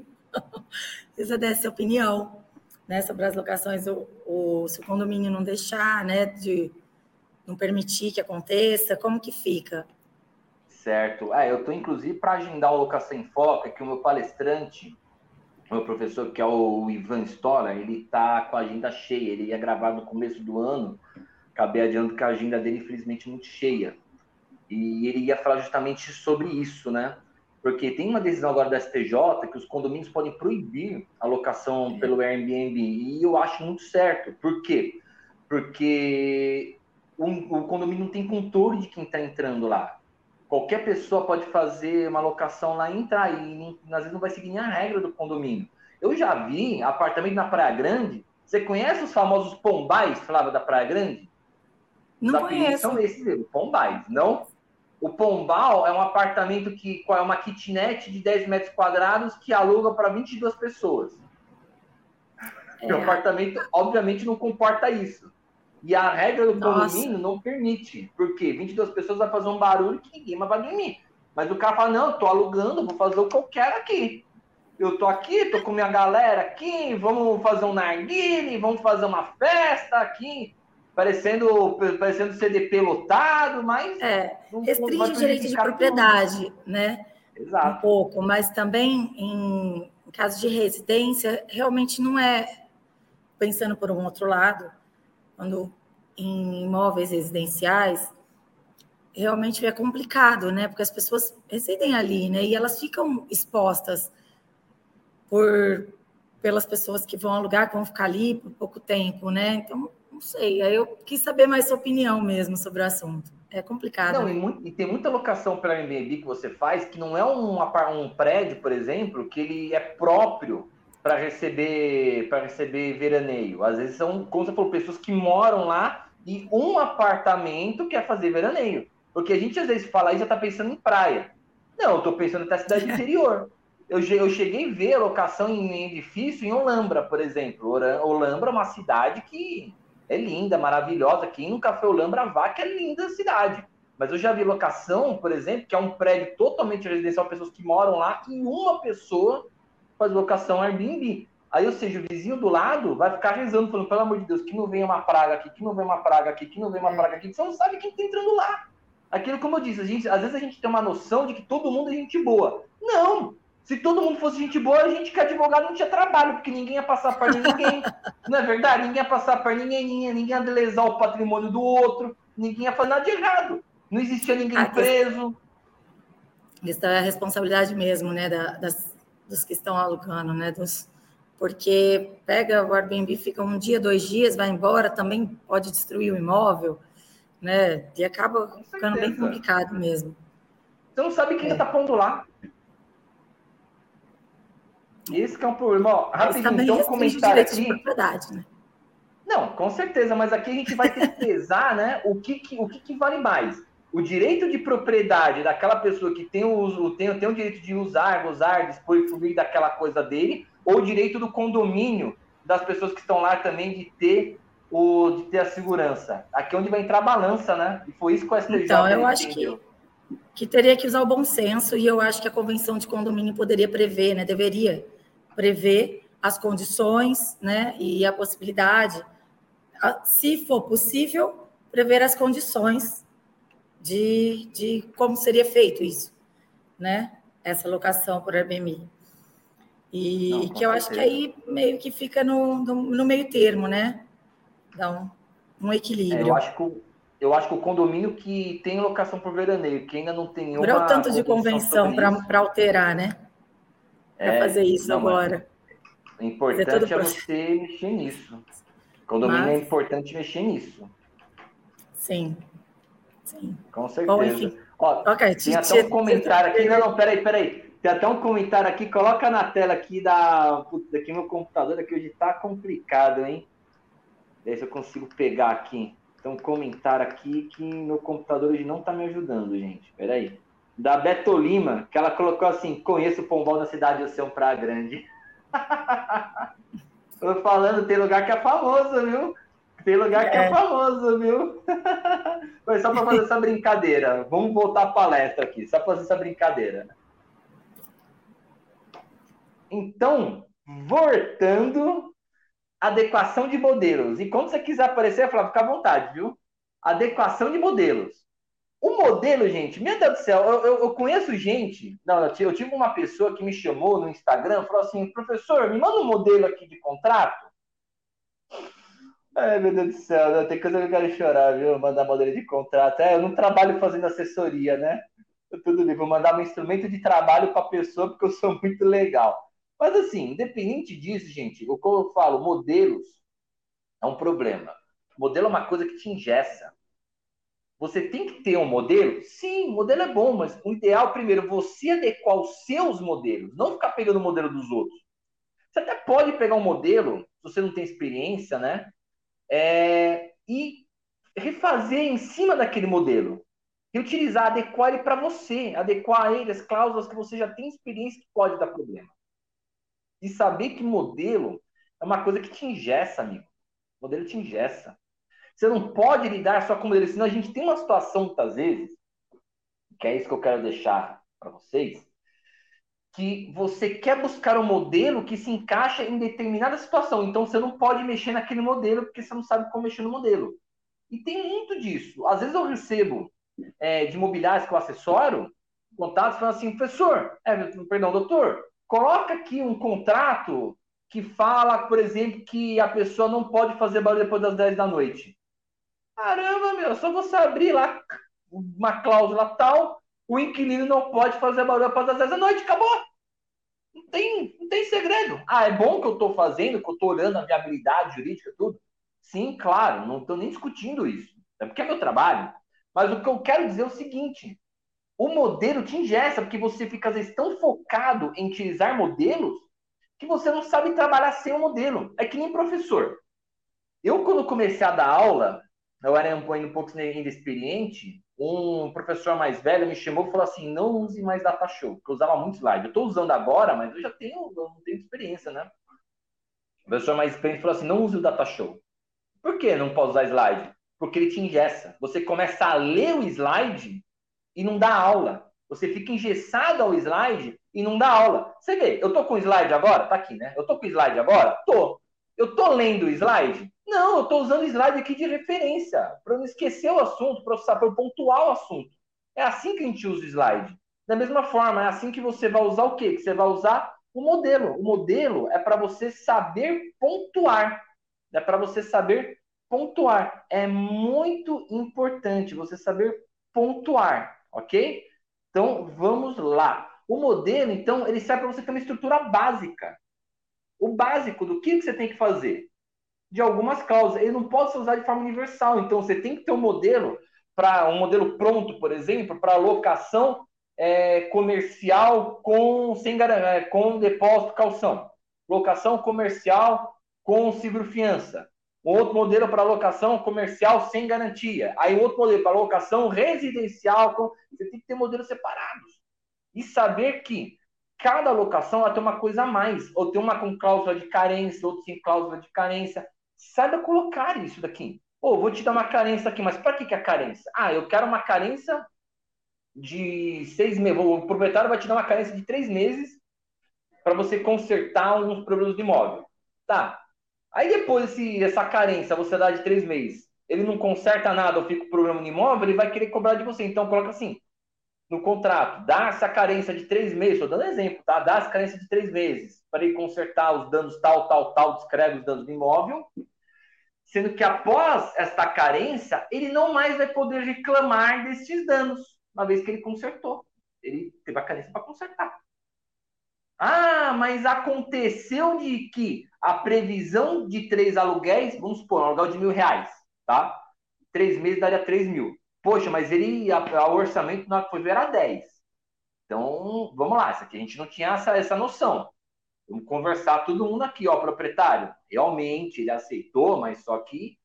Que você desse opinião né, sobre as locações, o, o, se o condomínio não deixar, né, de não permitir que aconteça, como que fica? Certo. É, eu estou, inclusive, para agendar o Locação em Foco, é que o meu palestrante, meu professor, que é o Ivan Stola, ele está com a agenda cheia, ele ia gravar no começo do ano, acabei adiando que a agenda dele, infelizmente, muito cheia. E ele ia falar justamente sobre isso, né? porque tem uma decisão agora da STJ que os condomínios podem proibir a locação Sim. pelo Airbnb, e eu acho muito certo. Por quê? Porque o condomínio não tem controle de quem está entrando lá. Qualquer pessoa pode fazer uma locação lá e entrar, e às vezes não vai seguir nem a regra do condomínio. Eu já vi apartamento na Praia Grande. Você conhece os famosos pombais, Flávia, da Praia Grande? Não conheço. São esses pombais, não? O pombal é um apartamento que é uma kitnet de 10 metros quadrados que aluga para 22 pessoas. É. O apartamento, obviamente, não comporta isso. E a regra do condomínio não permite. Porque 22 pessoas vai fazer um barulho que ninguém mais vai dormir. Mas o cara fala, não, eu tô alugando, vou fazer o que eu quero aqui. Eu tô aqui, tô com minha galera aqui, vamos fazer um narguile, vamos fazer uma festa aqui, parecendo, parecendo CDP lotado, mas... É, restringe o direito de propriedade, tudo. né? Exato. Um pouco, mas também em, em caso de residência, realmente não é, pensando por um outro lado, quando em imóveis residenciais, realmente é complicado, né? Porque as pessoas residem ali, né? E elas ficam expostas por pelas pessoas que vão alugar, que vão ficar ali por pouco tempo, né? Então, não sei. Aí eu quis saber mais sua opinião mesmo sobre o assunto. É complicado. Não, e, muito, e, tem muita locação pela Airbnb que você faz que não é um, um prédio, por exemplo, que ele é próprio para receber para receber veraneio. Às vezes são, como você falou, pessoas que moram lá e um apartamento quer fazer veraneio. Porque a gente às vezes fala e já está pensando em praia. Não, eu estou pensando até cidade interior. Eu, eu cheguei a ver a locação em edifício em Olambra, por exemplo. Olambra é uma cidade que é linda, maravilhosa. Quem nunca foi Olambra vá, que é linda a cidade. Mas eu já vi locação, por exemplo, que é um prédio totalmente residencial, pessoas que moram lá, e uma pessoa faz locação Airbnb. Aí, ou seja, o vizinho do lado vai ficar rezando, falando, pelo amor de Deus, que não venha uma praga aqui, que não venha uma praga aqui, que não venha uma é. praga aqui, você não sabe quem está entrando lá. Aquilo, como eu disse, a gente, às vezes a gente tem uma noção de que todo mundo é gente boa. Não! Se todo mundo fosse gente boa, a gente que é advogado não tinha trabalho, porque ninguém ia passar para ninguém. não é verdade? Ninguém ia passar para ninguém, ninguém ia lesar o patrimônio do outro, ninguém ia fazer nada de errado. Não existia ninguém preso. Isso é a responsabilidade mesmo, né, das, dos que estão alugando, né? Dos, porque pega o Airbnb, fica um dia, dois dias, vai embora, também pode destruir o imóvel, né? E acaba ficando bem complicado mesmo. Você não sabe quem está é. pondo lá. Esse que é um problema. Ó, rapidinho, então, um comentário aqui. né? Não, com certeza, mas aqui a gente vai ter que pesar, né? O que, que o que, que vale mais? O direito de propriedade daquela pessoa que tem o, tem, tem o direito de usar, gozar, dispor e fluir daquela coisa dele, ou o direito do condomínio das pessoas que estão lá também de ter o de ter a segurança. Aqui é onde vai entrar a balança, né? E foi isso que o STJ Então, eu acho que, que teria que usar o bom senso e eu acho que a convenção de condomínio poderia prever, né? Deveria prever as condições, né? E a possibilidade, se for possível, prever as condições de, de como seria feito isso, né? Essa locação por Airbnb. E Não, que eu acho que aí meio que fica no, no, no meio termo, né? Dá um, um equilíbrio. É, eu, acho que o, eu acho que o condomínio que tem locação por veraneio, que ainda não tem nenhuma. Por o tanto de convenção para alterar, né? Para é, fazer isso não, agora. O importante é você mexer nisso. Condomínio é Mas... é importante mexer nisso. Sim. Sim. Com certeza. Bom, enfim. Ó, okay, tem até um comentário aqui. Não, não, peraí, peraí. Tem até um comentário aqui. Coloca na tela aqui da. Putz, aqui meu computador aqui hoje tá complicado, hein? Se eu consigo pegar aqui. Tem um comentário aqui que meu computador hoje não tá me ajudando, gente. Peraí. Da Beto Lima, que ela colocou assim: conheço o Pombal na cidade do Oceano Praia Grande. Tô falando, tem lugar que é famoso, viu? Tem lugar que é, é famoso, viu? Foi só para fazer essa brincadeira. Vamos voltar à palestra aqui, só para fazer essa brincadeira. Então, voltando, adequação de modelos. E quando você quiser aparecer, Flávio, fica à vontade, viu? Adequação de modelos. O modelo, gente, meu Deus do céu, eu, eu, eu conheço gente. Não, eu tive uma pessoa que me chamou no Instagram, falou assim: professor, me manda um modelo aqui de contrato. Ai, meu Deus do céu, tem coisa que eu quero chorar, viu? Mandar modelo de contrato. É, eu não trabalho fazendo assessoria, né? Tudo bem, vou mandar um instrumento de trabalho para a pessoa porque eu sou muito legal. Mas assim, independente disso, gente, o que eu falo, modelos é um problema. Modelo é uma coisa que te ingessa. Você tem que ter um modelo? Sim, modelo é bom, mas o ideal, primeiro, você adequar os seus modelos, não ficar pegando o modelo dos outros. Você até pode pegar um modelo, se você não tem experiência, né? É, e refazer em cima daquele modelo. E utilizar, adequar ele para você, adequar ele as cláusulas que você já tem experiência que pode dar problema. E saber que modelo é uma coisa que te ingessa, amigo. O modelo te ingessa. Você não pode lidar só com modelo, senão a gente tem uma situação, muitas vezes, que é isso que eu quero deixar para vocês, que você quer buscar um modelo que se encaixa em determinada situação. Então você não pode mexer naquele modelo porque você não sabe como mexer no modelo. E tem muito disso. Às vezes eu recebo é, de imobiliários que eu assessoro, contatos falando assim, professor, é, perdão, doutor, coloca aqui um contrato que fala, por exemplo, que a pessoa não pode fazer barulho depois das 10 da noite. Caramba, meu, só você abrir lá uma cláusula tal, o inquilino não pode fazer barulho após as 10 da noite, acabou. Não tem, não tem segredo. Ah, é bom que eu estou fazendo, que eu estou olhando a viabilidade jurídica, tudo. Sim, claro, não estou nem discutindo isso. É porque é meu trabalho. Mas o que eu quero dizer é o seguinte: o modelo te ingessa, porque você fica, às vezes, tão focado em utilizar modelos que você não sabe trabalhar sem o modelo. É que nem professor. Eu, quando comecei a dar aula, eu era um, um pouco ainda experiente, um professor mais velho me chamou e falou assim: não use mais data show, porque eu usava muito slide. Eu estou usando agora, mas eu já tenho, eu não tenho experiência, né? O professor mais experiente falou assim: não use o data show. Por que não pode usar slide? Porque ele te ingessa. Você começa a ler o slide e não dá aula. Você fica engessado ao slide e não dá aula. Você vê, eu tô com o slide agora? Tá aqui, né? Eu tô com o slide agora? Tô. Eu tô lendo o slide? Não, eu tô usando slide aqui de referência, para não esquecer o assunto, para pontuar o assunto. É assim que a gente usa o slide. Da mesma forma, é assim que você vai usar o quê? Que você vai usar o modelo. O modelo é para você saber pontuar. É para você saber pontuar. É muito importante você saber pontuar, ok? Então, vamos lá. O modelo, então, ele serve para você ter uma estrutura básica. O básico do que, que você tem que fazer? De algumas cláusulas. Ele não pode ser usado de forma universal. Então, você tem que ter um modelo para um modelo pronto, por exemplo, para locação é, comercial com, sem, é, com depósito calção. Locação comercial com seguro-fiança outro modelo para locação comercial sem garantia. Aí outro modelo para locação residencial. Com... Você tem que ter modelos separados. E saber que cada locação ela tem uma coisa a mais. Ou tem uma com cláusula de carência, outra sem cláusula de carência. Saiba colocar isso daqui. Pô, vou te dar uma carência aqui, mas para que, que é carência? Ah, eu quero uma carência de seis meses. O proprietário vai te dar uma carência de três meses para você consertar alguns problemas de imóvel. Tá, Aí depois, se essa carência você dá de três meses, ele não conserta nada ou fica com problema no imóvel, ele vai querer cobrar de você. Então coloca assim, no contrato, dá essa carência de três meses, estou dando exemplo, tá? Dá essa carência de três meses para ele consertar os danos tal, tal, tal, descreve os danos do imóvel, sendo que após esta carência, ele não mais vai poder reclamar desses danos, uma vez que ele consertou. Ele teve a carência para consertar. Ah, mas aconteceu de que a previsão de três aluguéis, vamos supor, um aluguel de mil reais, tá? Três meses daria três mil. Poxa, mas ele, o orçamento na hora que foi ver era 10. Então, vamos lá, isso aqui a gente não tinha essa, essa noção. Vamos conversar todo mundo aqui, ó, proprietário. Realmente, ele aceitou, mas só que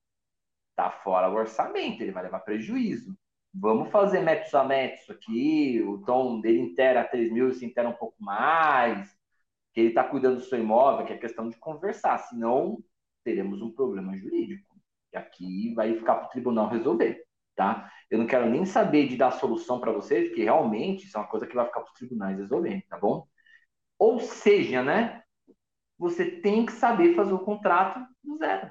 tá fora o orçamento, ele vai levar prejuízo. Vamos fazer metros a metros aqui, o tom dele inteira 3 mil, se inteira um pouco mais, que ele está cuidando do seu imóvel, que é questão de conversar, senão teremos um problema jurídico. E aqui vai ficar para o tribunal resolver, tá? Eu não quero nem saber de dar solução para vocês, porque realmente isso é uma coisa que vai ficar para os tribunais resolver, tá bom? Ou seja, né? Você tem que saber fazer o contrato do zero.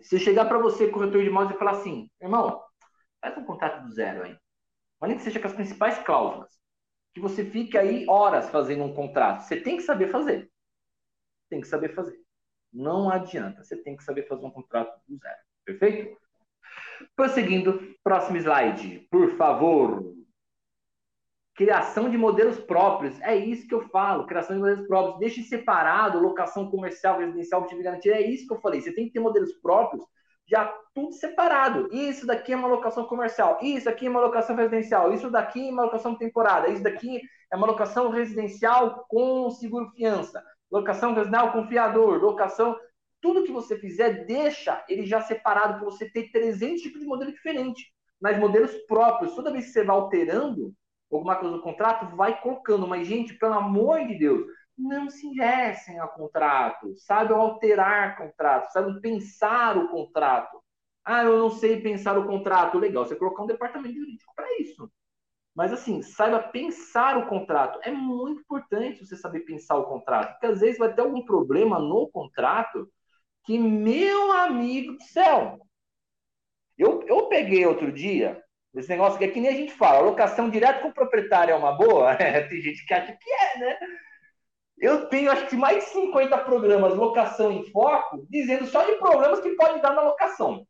Se chegar para você, corretor de imóveis, e falar assim, irmão, faz um contrato do zero aí. Nem que seja com as principais cláusulas que você fique aí horas fazendo um contrato. Você tem que saber fazer. Tem que saber fazer. Não adianta. Você tem que saber fazer um contrato do zero. Perfeito? Prosseguindo, próximo slide, por favor. Criação de modelos próprios. É isso que eu falo. Criação de modelos próprios. Deixe separado locação comercial, residencial, objetivo de garantia. É isso que eu falei. Você tem que ter modelos próprios já tudo separado. Isso daqui é uma locação comercial, isso aqui é uma locação residencial, isso daqui é uma locação temporada, isso daqui é uma locação residencial com seguro fiança, locação residencial com fiador, locação. Tudo que você fizer, deixa ele já separado para você ter 300 tipos de modelo diferente, mas modelos próprios. Toda vez que você vai alterando alguma coisa no contrato, vai colocando. Mas, gente, pelo amor de Deus, não se ingessem a contrato, saibam alterar contrato, saibam pensar o contrato. Ah, eu não sei pensar o contrato. Legal, você colocar um departamento jurídico para isso. Mas assim, saiba pensar o contrato. É muito importante você saber pensar o contrato, porque às vezes vai ter algum problema no contrato que, meu amigo do céu, eu, eu peguei outro dia esse negócio que é que nem a gente fala, locação direta com o proprietário é uma boa? É, tem gente que acha que é, né? Eu tenho, acho que mais de 50 programas locação em foco, dizendo só de problemas que podem dar na locação.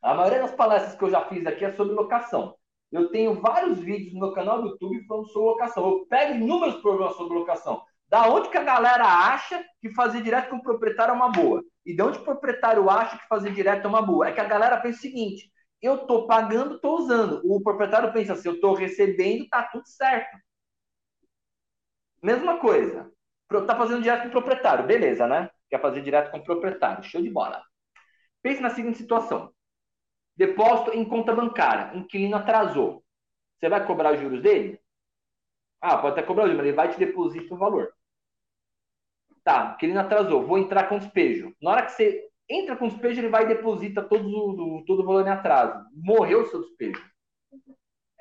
A maioria das palestras que eu já fiz aqui é sobre locação. Eu tenho vários vídeos no meu canal do YouTube falando sobre locação. Eu pego inúmeros problemas sobre locação. Da onde que a galera acha que fazer direto com o proprietário é uma boa? E de onde o proprietário acha que fazer direto é uma boa? É que a galera pensa o seguinte: eu estou pagando, estou usando. O proprietário pensa assim: eu estou recebendo, tá tudo certo. Mesma coisa. Tá fazendo direto com o proprietário, beleza, né? Quer fazer direto com o proprietário, show de bola. Pense na seguinte situação: depósito em conta bancária, inquilino atrasou. Você vai cobrar os juros dele? Ah, pode até cobrar os juros, mas ele vai te depositar o valor. Tá, inquilino atrasou, vou entrar com despejo. Na hora que você entra com despejo, ele vai e deposita todo o, todo o valor em atraso. Morreu o seu despejo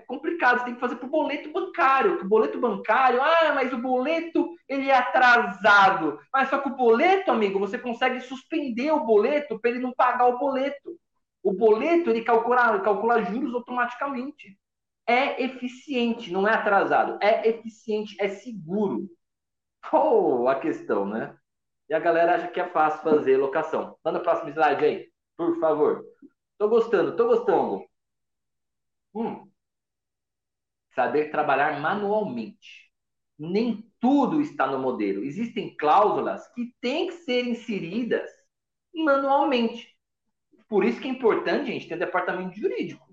complicado, você tem que fazer para o boleto bancário. O boleto bancário, ah, mas o boleto ele é atrasado. Mas só que o boleto, amigo, você consegue suspender o boleto para ele não pagar o boleto. O boleto ele calcula, calcula juros automaticamente. É eficiente, não é atrasado. É eficiente, é seguro. Oh, a questão, né? E a galera acha que é fácil fazer locação. Manda o próximo slide aí, por favor. Tô gostando, tô gostando. Hum, saber trabalhar manualmente. Nem tudo está no modelo. Existem cláusulas que têm que ser inseridas manualmente. Por isso que é importante, gente, ter departamento jurídico.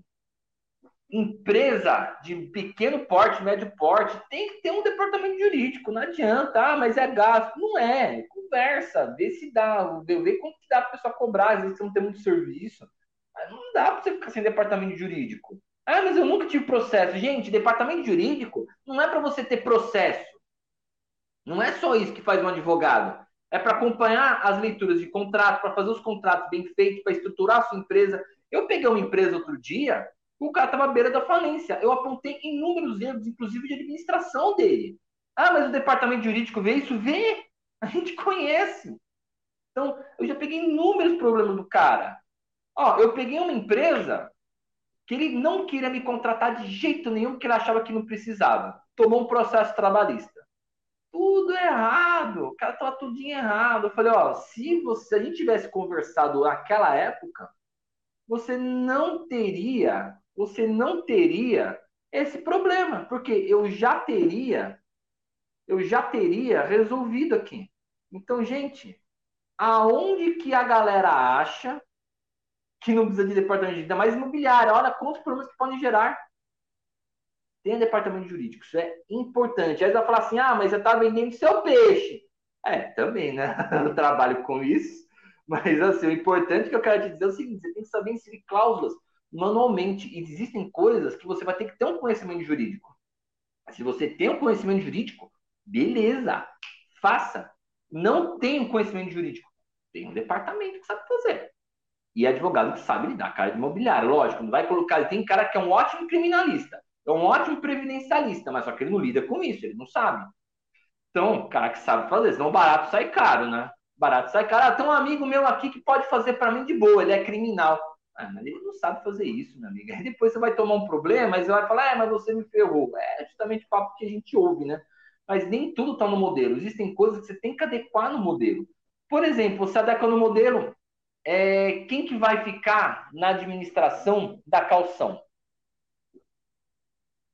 Empresa de pequeno porte, médio porte, tem que ter um departamento jurídico. Não adianta, ah, mas é gasto. Não é. Conversa, vê se dá, vê quanto que dá para a pessoa cobrar. Às vezes você não tem muito serviço. Não dá para você ficar sem departamento jurídico. Ah, mas eu nunca tive processo. Gente, departamento jurídico não é para você ter processo. Não é só isso que faz um advogado. É para acompanhar as leituras de contrato, para fazer os contratos bem feitos, para estruturar a sua empresa. Eu peguei uma empresa outro dia, o cara estava à beira da falência. Eu apontei inúmeros erros, inclusive de administração dele. Ah, mas o departamento jurídico vê isso? Vê! A gente conhece. Então, eu já peguei inúmeros problemas do cara. Ó, eu peguei uma empresa que ele não queria me contratar de jeito nenhum, porque ele achava que não precisava. Tomou um processo trabalhista. Tudo errado, o cara estava tudo errado. Eu falei, ó, se, você, se a gente tivesse conversado naquela época, você não teria, você não teria esse problema, porque eu já teria, eu já teria resolvido aqui. Então, gente, aonde que a galera acha que não precisa de departamento ainda mais imobiliária. Olha quantos problemas que podem gerar. Tem departamento jurídico, isso é importante. Aí você vai falar assim: ah, mas você está vendendo seu peixe. É, também, né? Eu trabalho com isso. Mas, assim, o importante que eu quero te dizer é o seguinte: você tem que saber inserir cláusulas manualmente. E existem coisas que você vai ter que ter um conhecimento jurídico. Se você tem um conhecimento jurídico, beleza, faça. Não tem um conhecimento jurídico, tem um departamento que sabe fazer. E advogado que sabe lidar com a área de imobiliário. Lógico, não vai colocar. Tem cara que é um ótimo criminalista, é um ótimo previdencialista, mas só que ele não lida com isso, ele não sabe. Então, cara que sabe fazer, senão barato sai caro, né? Barato sai caro. Ah, tem um amigo meu aqui que pode fazer para mim de boa, ele é criminal. Ah, mas ele não sabe fazer isso, minha amiga. Aí depois você vai tomar um problema, mas vai falar, é, mas você me ferrou. É justamente o papo que a gente ouve, né? Mas nem tudo está no modelo. Existem coisas que você tem que adequar no modelo. Por exemplo, você adequa no modelo é, quem que vai ficar na administração da calção?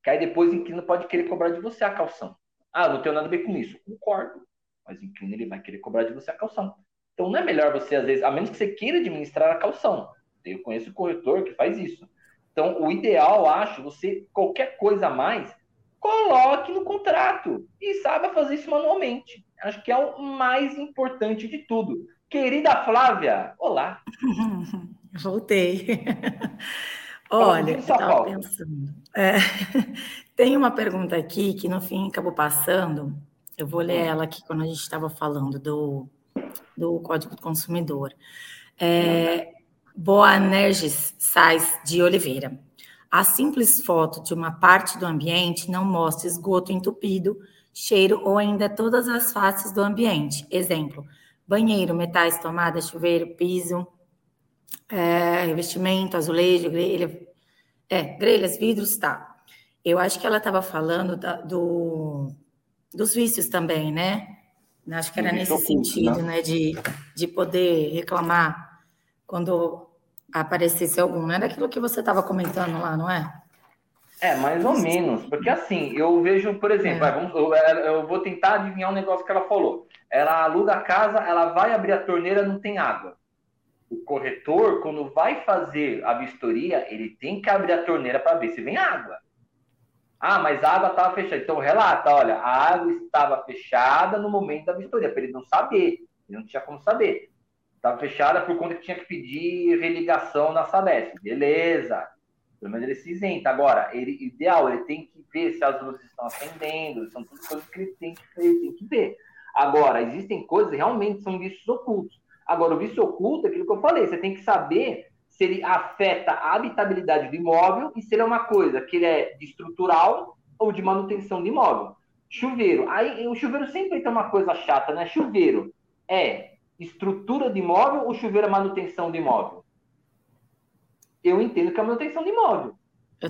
Que aí depois o inquilino pode querer cobrar de você a calção. Ah, não tenho nada a ver com isso. Concordo. Mas o inquilino ele vai querer cobrar de você a calção. Então não é melhor você, às vezes, a menos que você queira administrar a calção. Eu conheço corretor que faz isso. Então, o ideal, acho, você, qualquer coisa a mais, coloque no contrato e saiba fazer isso manualmente. Acho que é o mais importante de tudo. Querida Flávia, olá. Voltei. Olha, eu estava pensando. É, tem uma pergunta aqui que no fim acabou passando. Eu vou ler ela aqui quando a gente estava falando do, do Código do Consumidor. É, Boanerges Sais de Oliveira. A simples foto de uma parte do ambiente não mostra esgoto entupido, cheiro ou ainda todas as faces do ambiente. Exemplo: banheiro, metais, tomada, chuveiro, piso, é, revestimento, azulejo, grelha, é, grelhas, vidros, tá. Eu acho que ela estava falando da, do, dos vícios também, né? Acho que era nesse oculto, sentido, né? né? De, de poder reclamar quando aparecesse algum. Não era aquilo que você estava comentando lá, não é? É, mais ou menos. Porque assim, eu vejo, por exemplo, é. vamos, eu, eu, vou tentar adivinhar um negócio que ela falou. Ela aluga a casa, ela vai abrir a torneira, não tem água. O corretor, quando vai fazer a vistoria, ele tem que abrir a torneira para ver se vem água. Ah, mas a água estava fechada. Então relata, olha, a água estava fechada no momento da vistoria, para ele não saber. Ele não tinha como saber. Estava fechada por conta que tinha que pedir religação na Sabesp. Beleza. Pelo menos ele se isenta. Agora, ele, ideal, ele tem que ver se as luzes estão acendendo, são tudo coisas que ele tem que, ele tem que ver. Agora, existem coisas que realmente são vícios ocultos. Agora, o vício oculto é aquilo que eu falei, você tem que saber se ele afeta a habitabilidade do imóvel e se ele é uma coisa que ele é de estrutural ou de manutenção de imóvel. Chuveiro. Aí o chuveiro sempre tem uma coisa chata, né? Chuveiro é estrutura de imóvel ou chuveiro é manutenção de imóvel? Eu entendo que é manutenção de imóvel.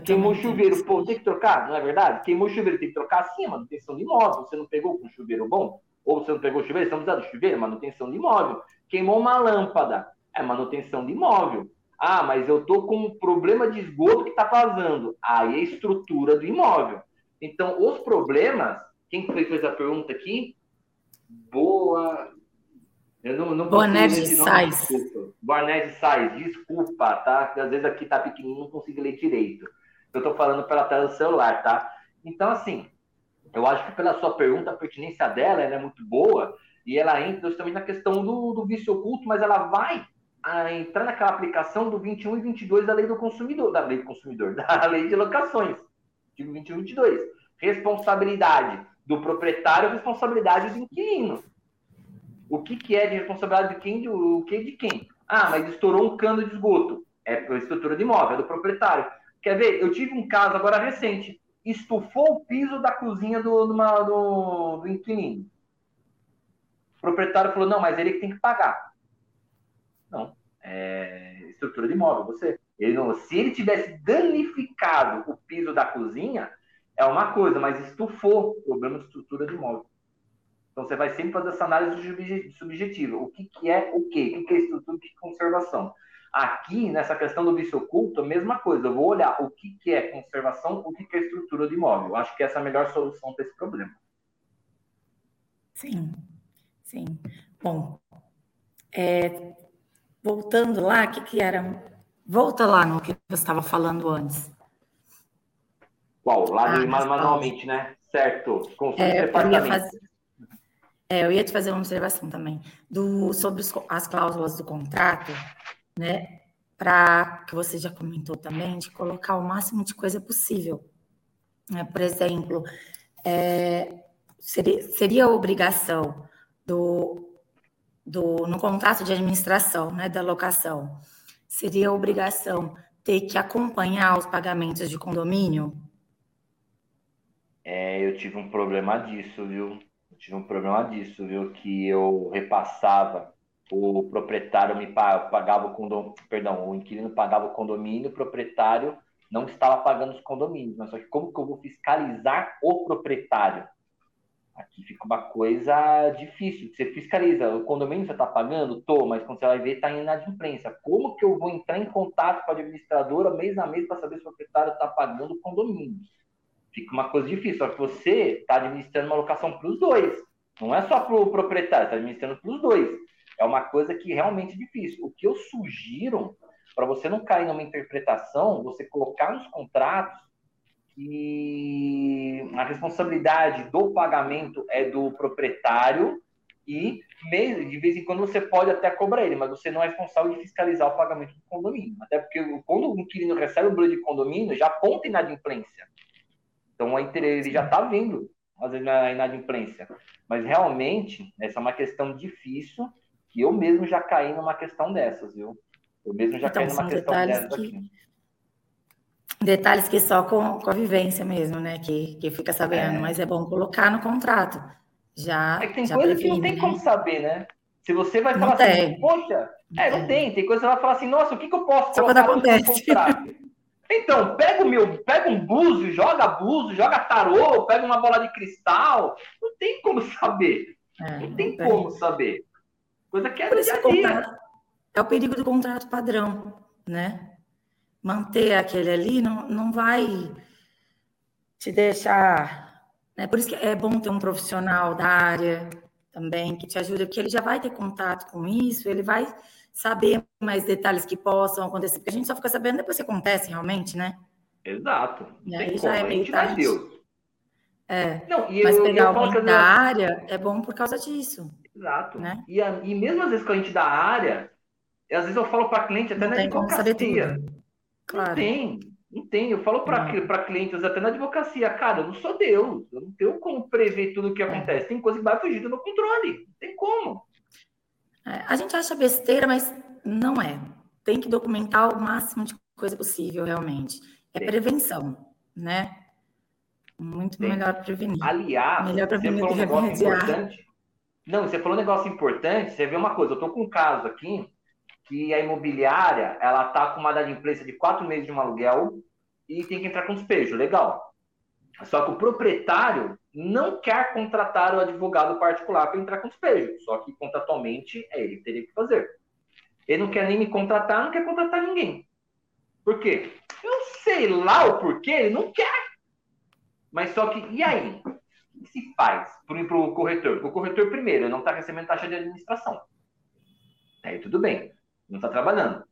Queimou o chuveiro, pô, tem que trocar, não é verdade? Queimou o chuveiro, tem que trocar sim, é manutenção de imóvel. Você não pegou com chuveiro bom? Ou você não pegou o chuveiro, estamos usando chuveiro, manutenção de imóvel. Queimou uma lâmpada, é manutenção de imóvel. Ah, mas eu tô com um problema de esgoto que está vazando. Aí é estrutura do imóvel. Então, os problemas, quem fez a pergunta aqui? Boa, eu não, não Boné Sais. Boné de Sais, desculpa, tá? Porque às vezes aqui tá pequenininho, não consigo ler direito. Eu tô falando pela tela do celular, tá? Então, assim, eu acho que pela sua pergunta, a pertinência dela é muito boa e ela entra justamente na questão do, do vício oculto, mas ela vai a, entrar naquela aplicação do 21 e 22 da lei do consumidor, da lei do consumidor, da lei de locações, artigo 21 e 22. Responsabilidade do proprietário, responsabilidade do inquilino. O que, que é de responsabilidade de quem? O que de quem? Ah, mas estourou um cano de esgoto. É a estrutura de imóvel, é do proprietário. Quer ver? Eu tive um caso agora recente. Estufou o piso da cozinha do, do, do, do inquilino. O proprietário falou, não, mas ele que tem que pagar. Não, é estrutura de imóvel, você. Ele não, se ele tivesse danificado o piso da cozinha, é uma coisa, mas estufou, problema de estrutura de imóvel. Então, você vai sempre fazer essa análise subjetiva. O que, que é o quê? O que, é estrutura, o que é conservação? Aqui, nessa questão do vício oculto, a mesma coisa. Eu vou olhar o que, que é conservação, o que, que é estrutura de imóvel. Eu acho que essa é a melhor solução para esse problema. Sim, sim. Bom, é, voltando lá, o que, que era? Volta lá no que você estava falando antes. Qual? Lá ah, manualmente, né? Certo. Consulta é, fazer, é, eu ia te fazer uma observação também do, sobre os, as cláusulas do contrato, né? Para que você já comentou também, de colocar o máximo de coisa possível. Né? Por exemplo, é, seria, seria obrigação do, do, no contrato de administração né, da locação, seria obrigação ter que acompanhar os pagamentos de condomínio? É, eu tive um problema disso, viu? Tive um problema disso, viu? Que eu repassava, o proprietário me pagava o condomínio, perdão, o inquilino pagava o condomínio, o proprietário não estava pagando os condomínios. Mas só que como que eu vou fiscalizar o proprietário? Aqui fica uma coisa difícil. Você fiscaliza, o condomínio você está pagando? Tô, mas quando você vai ver, está em inadimplência. Como que eu vou entrar em contato com a administradora mês a mês para saber se o proprietário está pagando o condomínio? Fica uma coisa difícil. Só que você está administrando uma locação para os dois. Não é só para o proprietário, está administrando para os dois. É uma coisa que realmente é difícil. O que eu sugiro, para você não cair numa interpretação, você colocar nos contratos que a responsabilidade do pagamento é do proprietário e de vez em quando você pode até cobrar ele, mas você não é responsável de fiscalizar o pagamento do condomínio. Até porque quando o inquilino recebe o boleto de condomínio, já aponta inadimplência. Então ele já está vendo às vezes na inadimplência. Mas realmente, essa é uma questão difícil, que eu mesmo já caí numa questão dessas, viu? Eu mesmo já então, caí numa questão dessas que... aqui. Detalhes que só com, com a vivência mesmo, né? Que, que fica sabendo, é. mas é bom colocar no contrato. Já. É que tem já coisa que não tem né? como saber, né? Se você vai falar assim, poxa, é, não tem. Tem coisa que você vai falar assim, nossa, o que, que eu posso Só colocar no contrato? Então, pega o meu, pega um buzo, joga buzo, joga tarô, pega uma bola de cristal. Não tem como saber. É, não, tem não como saber. Coisa que é Por dia dia. É o perigo do contrato padrão, né? Manter aquele ali não, não vai te deixar. Né? Por isso que é bom ter um profissional da área também que te ajude, porque ele já vai ter contato com isso, ele vai saber mais detalhes que possam acontecer, porque a gente só fica sabendo depois que acontece realmente, né? Exato. E aí já é meio tarde. É. Não, e Mas eu, pegar alguém da área é bom por causa disso. Exato. Né? E, a, e mesmo às vezes com a gente da área, às vezes eu falo para cliente até não na tem advocacia. Como saber tudo. Claro. Não tem, não tem. Eu falo para clientes até na advocacia, cara, eu não sou Deus, eu não tenho como prever tudo o que é. acontece. Tem coisa que vai fugir do meu controle. Não tem como. É, a gente acha besteira, mas não é. Tem que documentar o máximo de coisa possível, realmente. É Sim. prevenção, né? Muito Sim. melhor prevenir. Aliás, melhor prevenir você falou um negócio importante. Não, você falou um negócio importante. Você vê uma coisa, eu estou com um caso aqui que a imobiliária ela tá com uma adimplência de quatro meses de um aluguel e tem que entrar com despejo. Legal. Só que o proprietário não quer contratar o advogado particular para entrar com despejo. Só que contratualmente é ele que teria que fazer. Ele não quer nem me contratar, não quer contratar ninguém. Por quê? Eu sei lá o porquê, ele não quer. Mas só que, e aí? O que se faz para o corretor? O corretor, primeiro, não está recebendo taxa de administração. Aí tudo bem, não está trabalhando.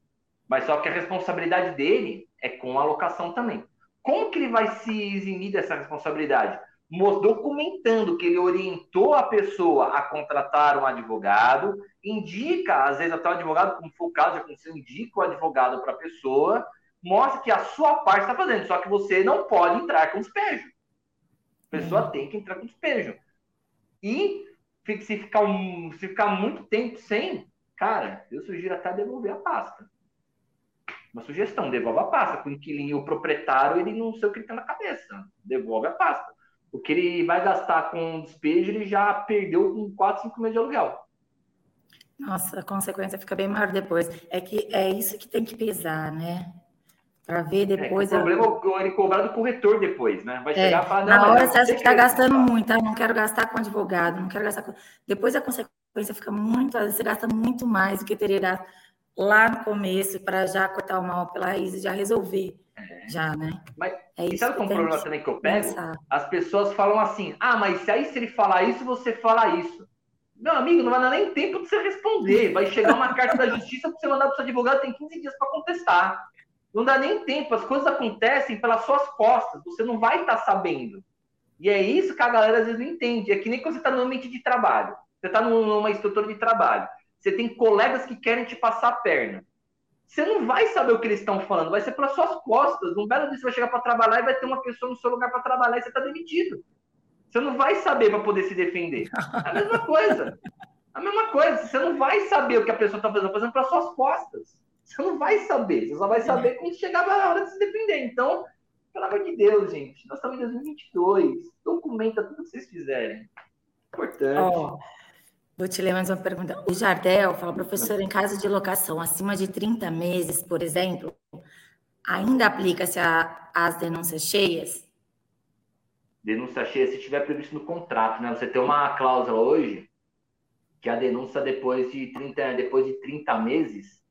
Mas só que a responsabilidade dele é com a alocação também. Como que ele vai se eximir dessa responsabilidade? Documentando que ele orientou a pessoa a contratar um advogado, indica, às vezes até o advogado, como foi o caso, já aconteceu, indica o advogado para a pessoa, mostra que a sua parte está fazendo, só que você não pode entrar com despejo. A pessoa uhum. tem que entrar com despejo. E se ficar, um, se ficar muito tempo sem, cara, eu sugiro até devolver a pasta. Uma sugestão, devolve a pasta. Com o inquilino o proprietário, ele não sei o que ele tem na cabeça. Devolve a pasta. O que ele vai gastar com despejo, ele já perdeu com 4, 5 meses de aluguel. Nossa, a consequência fica bem maior depois. É que é isso que tem que pesar, né? Para ver depois. É, o problema é ele cobrar do corretor depois, né? Vai é, chegar e falar, Na hora você acha que está gastando muito, ah, não quero gastar com advogado, não quero gastar com. Depois a consequência fica muito, às vezes você gasta muito mais do que teria gasto lá no começo para já cortar o mal pela raiz e já resolver. É. Já, né? Mas é isso sabe qual é o problema também que eu pego? Pensar. As pessoas falam assim: ah, mas se aí se ele falar isso, você fala isso. Meu amigo, não vai dar nem tempo de você responder. Vai chegar uma carta da justiça para você mandar para o seu advogado, tem 15 dias para contestar. Não dá nem tempo, as coisas acontecem pelas suas costas, você não vai estar tá sabendo. E é isso que a galera às vezes não entende. É que nem quando você está no ambiente de trabalho. Você está numa estrutura de trabalho. Você tem colegas que querem te passar a perna. Você não vai saber o que eles estão falando, vai ser pelas suas costas. Um belo dia você vai chegar para trabalhar e vai ter uma pessoa no seu lugar para trabalhar e você está demitido. Você não vai saber para poder se defender. É a mesma coisa. A mesma coisa. Você não vai saber o que a pessoa está fazendo, fazendo para suas costas. Você não vai saber. Você só vai saber quando chegar a hora de se defender. Então, pelo amor de Deus, gente. Nós estamos em 2022. Documenta tudo que vocês fizerem. Importante. Oh. Vou te ler mais uma pergunta. O Jardel fala, professor, em caso de locação acima de 30 meses, por exemplo, ainda aplica-se às denúncias cheias? Denúncia cheia, se tiver previsto no contrato, né? Você tem uma cláusula hoje que a denúncia depois de 30, depois de 30 meses,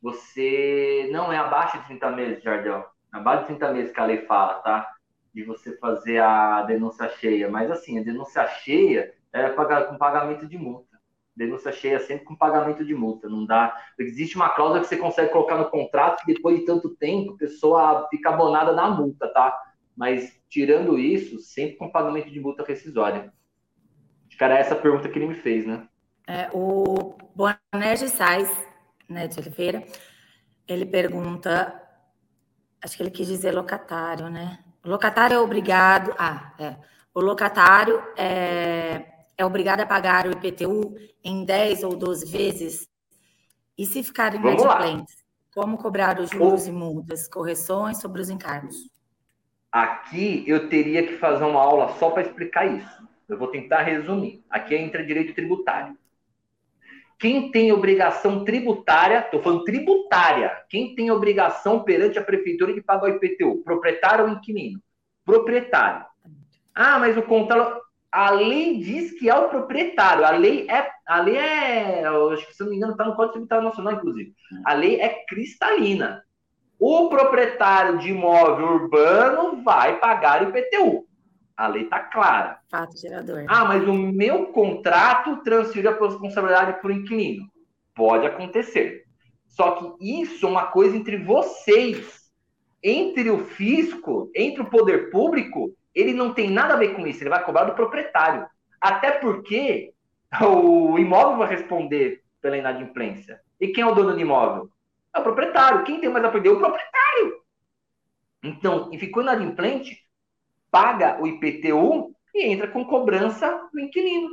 você não é abaixo de 30 meses, Jardel. Abaixo de 30 meses que a lei fala, tá? De você fazer a denúncia cheia. Mas assim, a denúncia cheia é com pagamento de multa. Denúncia cheia sempre com pagamento de multa. Não dá. Existe uma cláusula que você consegue colocar no contrato que depois de tanto tempo a pessoa fica abonada na multa, tá? Mas tirando isso, sempre com pagamento de multa rescisória. Acho que era essa pergunta que ele me fez, né? É, o Boanerges Sais, né, de Oliveira, ele pergunta, acho que ele quis dizer locatário, né? O locatário é obrigado. Ah, é. O locatário é, é obrigado a pagar o IPTU em 10 ou 12 vezes? E se ficar inadimplentes, como cobrar os juros o... e multas, correções sobre os encargos? Aqui eu teria que fazer uma aula só para explicar isso. Eu vou tentar resumir. Aqui entra direito tributário. Quem tem obrigação tributária, estou falando tributária, quem tem obrigação perante a prefeitura de pagar o IPTU? Proprietário ou inquilino? Proprietário. Ah, mas o contador a lei diz que é o proprietário. A lei é, a lei é, acho que se não me engano, está no Código Tributário Nacional, inclusive. A lei é cristalina. O proprietário de imóvel urbano vai pagar o IPTU. A lei está clara. Fato gerador. Ah, mas o meu contrato transfere a responsabilidade para o inquilino. Pode acontecer. Só que isso é uma coisa entre vocês, entre o fisco, entre o poder público ele não tem nada a ver com isso, ele vai cobrar do proprietário. Até porque o imóvel vai responder pela inadimplência. E quem é o dono do imóvel? É o proprietário. Quem tem mais a perder? O proprietário. Então, e ficou inadimplente, paga o IPTU e entra com cobrança do inquilino.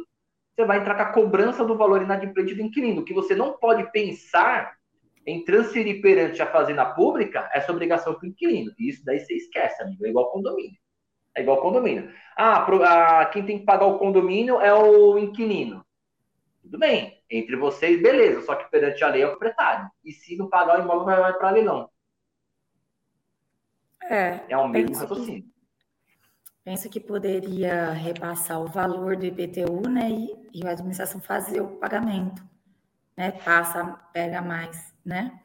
Você vai entrar com a cobrança do valor inadimplente do inquilino. O que você não pode pensar em transferir perante a fazenda pública essa obrigação para o inquilino. E isso daí você esquece, amigo. É igual condomínio. É igual condomínio. Ah, pro, a, quem tem que pagar o condomínio é o inquilino. Tudo bem. Entre vocês, beleza. Só que perante a lei é o proprietário. E se não pagar o imóvel, vai, vai para leilão. É. É o mesmo raciocínio. Que, penso que poderia repassar o valor do IPTU, né? E, e a administração fazer o pagamento. Né? Passa, pega mais, né?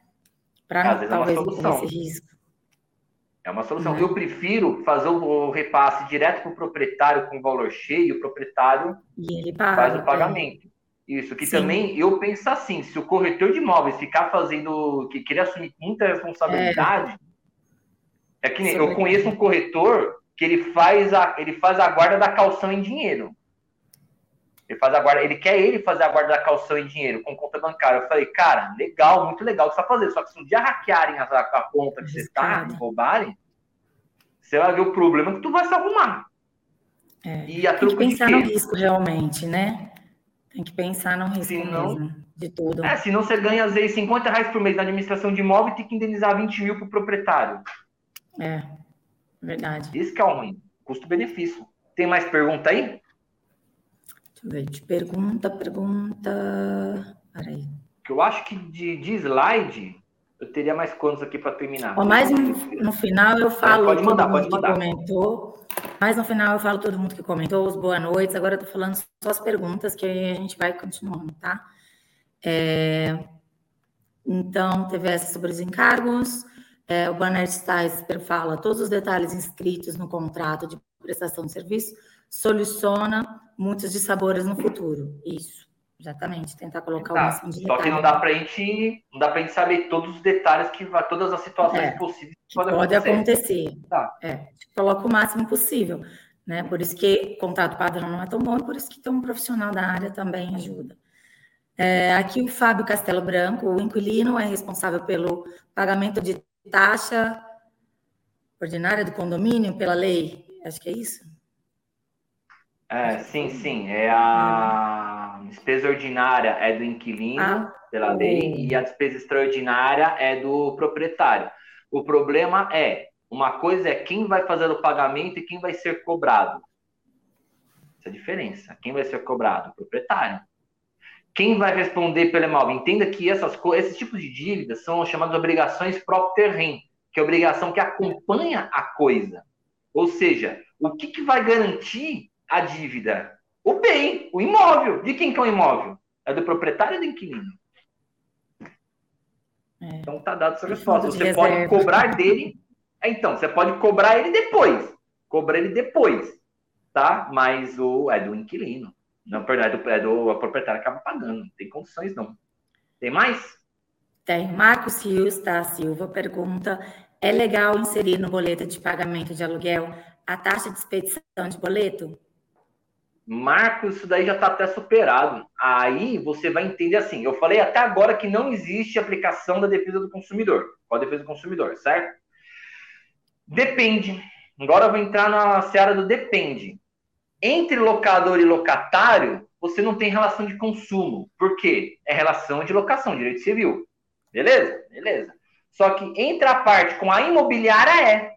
Para é talvez ter esse risco. É uma solução. Uhum. Eu prefiro fazer o repasse direto para o proprietário com valor cheio, o proprietário paga, faz o pagamento. É. Isso, que Sim. também eu penso assim, se o corretor de imóveis ficar fazendo, que querer assumir muita responsabilidade, é, é que nem, eu conheço um corretor que ele faz a, ele faz a guarda da calção em dinheiro. Ele faz a guarda, ele quer ele fazer a guarda da calção em dinheiro com conta bancária. Eu falei, cara, legal, muito legal o que você está fazendo. Só que se um dia hackearem a, a conta que você está, roubarem, você vai ver o problema que tu vai se arrumar. É, e a tem que pensar no risco realmente, né? Tem que pensar no risco mesmo, de tudo. É, senão você ganha, às vezes, 50 reais por mês na administração de imóvel e tem que indenizar 20 mil para o proprietário. É, verdade. Isso que é o ruim. Custo-benefício. Tem mais pergunta aí? Deixa eu ver, pergunta, pergunta. Peraí. Que eu acho que de, de slide eu teria mais quantos aqui para terminar. Ó, mais no, no, final eu falo. Pode mandar, pode mandar. comentou. Mas no final eu falo todo mundo que comentou, os boas noites. Agora eu tô falando só as perguntas que a gente vai continuando, tá? É, então, teve essa sobre os encargos. É, o Banner Stiles fala todos os detalhes inscritos no contrato de prestação de serviço soluciona muitos dissabores no futuro. Isso, exatamente. Tentar colocar tá. o máximo de Só que não dá para a gente, não dá para gente saber todos os detalhes que vai, todas as situações é, possíveis que podem pode acontecer. acontecer. Tá. É, coloca o máximo possível, né? Por isso que contrato padrão não é tão bom, e por isso que ter um profissional da área também ajuda. É, aqui o Fábio Castelo Branco, o inquilino é responsável pelo pagamento de taxa ordinária do condomínio pela lei. Acho que é isso. É, sim, sim. É a despesa ordinária é do inquilino, ah, pela lei, e a despesa extraordinária é do proprietário. O problema é, uma coisa é quem vai fazer o pagamento e quem vai ser cobrado. Essa é a diferença. Quem vai ser cobrado? O proprietário. Quem vai responder pelo imóvel? Entenda que essas esses tipos de dívidas são chamadas obrigações próprio terreno, que é obrigação que acompanha a coisa. Ou seja, o que, que vai garantir a dívida? O bem, o imóvel. De quem que é o imóvel? É do proprietário ou do inquilino? É. Então tá dado essa resposta. Você pode cobrar dele. É, então, você pode cobrar ele depois. Cobrar ele depois. Tá? Mas o é do inquilino. Na verdade, é do, a proprietária acaba pagando. Não tem condições, não. Tem mais? Tem. Marcos Rios da Silva pergunta: é legal inserir no boleto de pagamento de aluguel a taxa de expedição de boleto? Marcos, isso daí já está até superado. Aí você vai entender assim. Eu falei até agora que não existe aplicação da defesa do consumidor. Qual a defesa do consumidor, certo? Depende. Agora eu vou entrar na seara do depende. Entre locador e locatário, você não tem relação de consumo. Por quê? É relação de locação, direito civil. Beleza? Beleza. Só que entre a parte com a imobiliária é.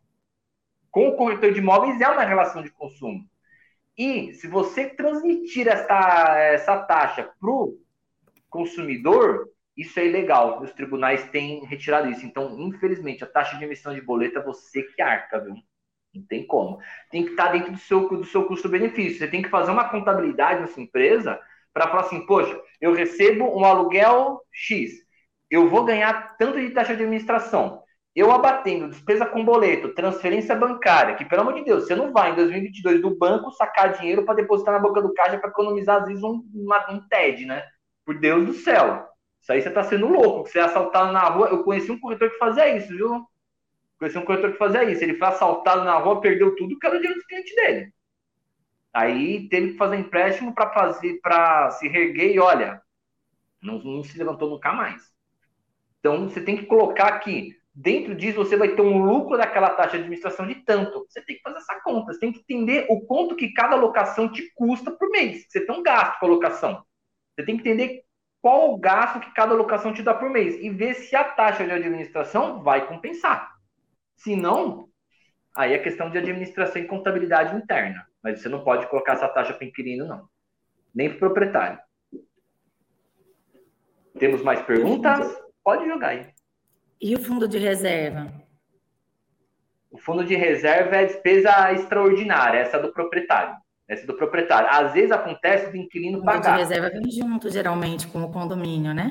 Com o corretor de imóveis é uma relação de consumo. E se você transmitir essa, essa taxa para o consumidor, isso é ilegal. Os tribunais têm retirado isso. Então, infelizmente, a taxa de emissão de boleto é você que arca, viu? Não tem como. Tem que estar dentro do seu, do seu custo-benefício. Você tem que fazer uma contabilidade na sua empresa para falar assim, poxa, eu recebo um aluguel X. Eu vou ganhar tanto de taxa de administração eu abatendo despesa com boleto, transferência bancária, que pelo amor de Deus, você não vai em 2022 do banco sacar dinheiro para depositar na boca do caixa para economizar às vezes um, uma, um TED, né? Por Deus do céu. Isso aí você tá sendo louco, você é assaltado na rua. Eu conheci um corretor que fazia isso, viu? Conheci um corretor que fazia isso. Ele foi assaltado na rua, perdeu tudo, que era o dinheiro dos clientes dele. Aí teve que fazer empréstimo para fazer, para se reerguer e olha, não, não se levantou nunca mais. Então você tem que colocar aqui Dentro disso, você vai ter um lucro daquela taxa de administração de tanto. Você tem que fazer essa conta. Você tem que entender o quanto que cada locação te custa por mês. Você tem um gasto com a locação. Você tem que entender qual o gasto que cada locação te dá por mês e ver se a taxa de administração vai compensar. Se não, aí é questão de administração e contabilidade interna. Mas você não pode colocar essa taxa para inquilino, não. Nem para o proprietário. Temos mais perguntas? Pode jogar aí. E o fundo de reserva? O fundo de reserva é a despesa extraordinária, essa do proprietário. Essa do proprietário. Às vezes acontece do inquilino pagar. O fundo de reserva vem junto, geralmente, com o condomínio, né?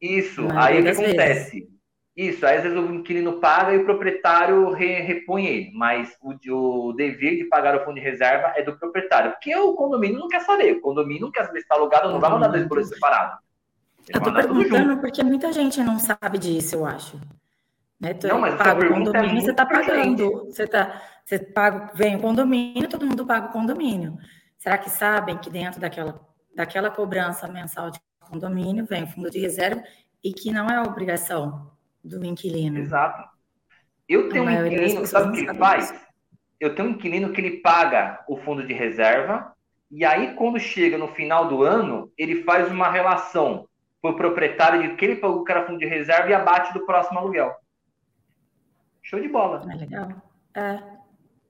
Isso, aí o que acontece? Vezes. Isso, aí às vezes o inquilino paga e o proprietário re, repõe ele, mas o, o, dever de pagar o fundo de reserva é do proprietário, porque o condomínio não quer saber, o condomínio não quer saber se está alugado, não vai mandar dois boletos separados. Eu estou perguntando porque muita gente não sabe disso, eu acho. Né? Tu não, mas paga o é condomínio, é você está pagando. Você, tá, você paga, vem o condomínio, todo mundo paga o condomínio. Será que sabem que dentro daquela, daquela cobrança mensal de condomínio vem o fundo de reserva e que não é obrigação do inquilino? Exato. Eu tenho um inquilino, sabe o que ele faz? Isso. Eu tenho um inquilino que ele paga o fundo de reserva e aí, quando chega no final do ano, ele faz uma relação para o proprietário de que ele pagou que era fundo de reserva e abate do próximo aluguel. Show de bola. É legal. É.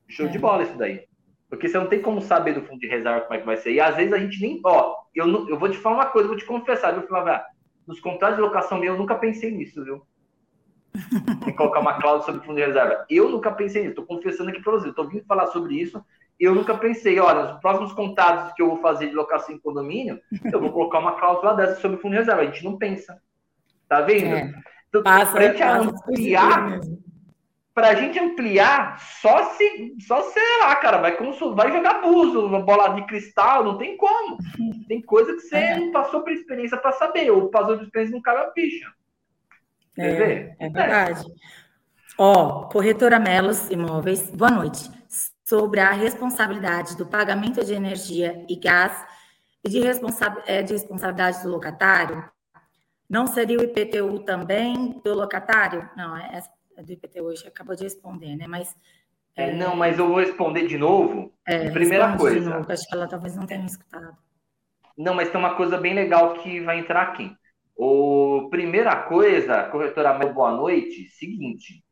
Show é. de bola isso daí. Porque você não tem como saber do fundo de reserva como é que vai ser. E às vezes a gente nem. Ó, eu, não, eu vou te falar uma coisa, vou te confessar, viu, Flávia? Nos contratos de locação meu, eu nunca pensei nisso, viu? Em colocar uma cláusula sobre fundo de reserva. Eu nunca pensei nisso. Estou confessando aqui para você. Estou vindo falar sobre isso eu nunca pensei, olha, nos próximos contatos que eu vou fazer de locação em condomínio, eu vou colocar uma cláusula dessa sobre fundo de reserva. A gente não pensa. Tá vendo? É. Então, passa, pra gente ampliar, pra gente ampliar, só se, só sei lá, cara, vai, como, vai jogar buzo, bola de cristal, não tem como. Tem coisa que você é. não passou por experiência para saber, ou passou por experiência não cabe a ficha. É, é verdade. Ó, corretora Melos Imóveis, boa noite sobre a responsabilidade do pagamento de energia e gás e de, responsa é, de responsabilidade do locatário? Não seria o IPTU também do locatário? Não, é, é do IPTU, já acabou de responder, né? Mas. É, não, mas eu vou responder de novo. É, Primeira coisa. Novo, acho que ela talvez não tenha escutado. Não, mas tem uma coisa bem legal que vai entrar aqui. O primeira coisa, corretora, boa noite. Seguinte,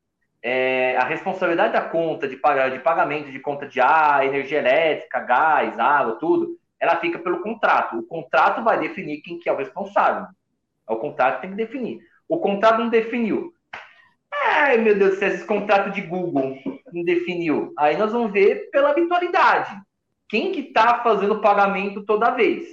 é, a responsabilidade da conta de, de pagamento de conta de ar, energia elétrica, gás, água, tudo, ela fica pelo contrato. O contrato vai definir quem que é o responsável. É o contrato tem que definir. O contrato não definiu. Ai, meu Deus do céu, esse contrato de Google não definiu. Aí nós vamos ver pela habitualidade. Quem que está fazendo o pagamento toda vez?